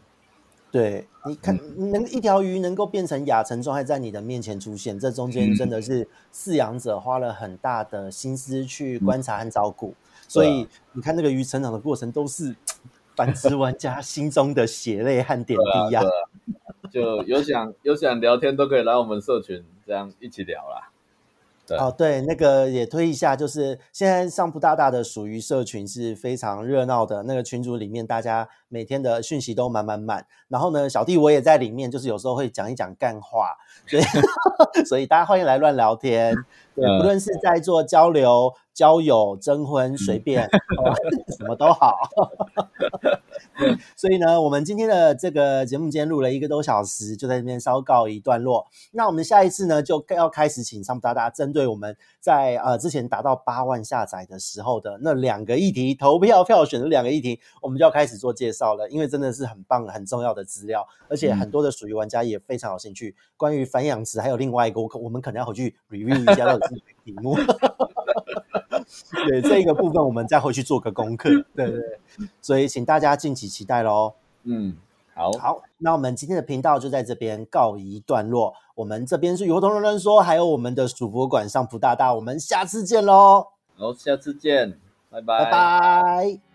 Speaker 1: 对，你看，能一条鱼能够变成亚成状态在你的面前出现，这中间真的是饲养者花了很大的心思去观察和照顾，嗯、所以你看那个鱼成长的过程都是 繁殖玩家心中的血泪和点滴呀、啊。
Speaker 2: 就有想有想聊天都可以来我们社群，这样一起聊啦。
Speaker 1: 哦，对，那个也推一下，就是现在上普大大的属于社群是非常热闹的，那个群组里面大家每天的讯息都满满满，然后呢，小弟我也在里面，就是有时候会讲一讲干话，所以 所以大家欢迎来乱聊天，对，不论是在做交流、交友、征婚，随便，什么都好。所以呢，我们今天的这个节目今天录了一个多小时，就在这边稍告一段落。那我们下一次呢，就要开始请上噗大大针对我们在呃之前达到八万下载的时候的那两个议题投票票选的两个议题，我们就要开始做介绍了。因为真的是很棒很重要的资料，而且很多的属于玩家也非常有兴趣。关于繁养殖，还有另外一个，我我们可能要回去 review 一下到底是哪个题目。对，这一个部分，我们再回去做个功课。对对对，所以请大家敬请期待喽。
Speaker 2: 嗯，好，
Speaker 1: 好，那我们今天的频道就在这边告一段落。我们这边是鱼活通乱说，还有我们的鼠博馆上福大大，我们下次见喽。
Speaker 2: 好，下次见，拜拜，
Speaker 1: 拜拜。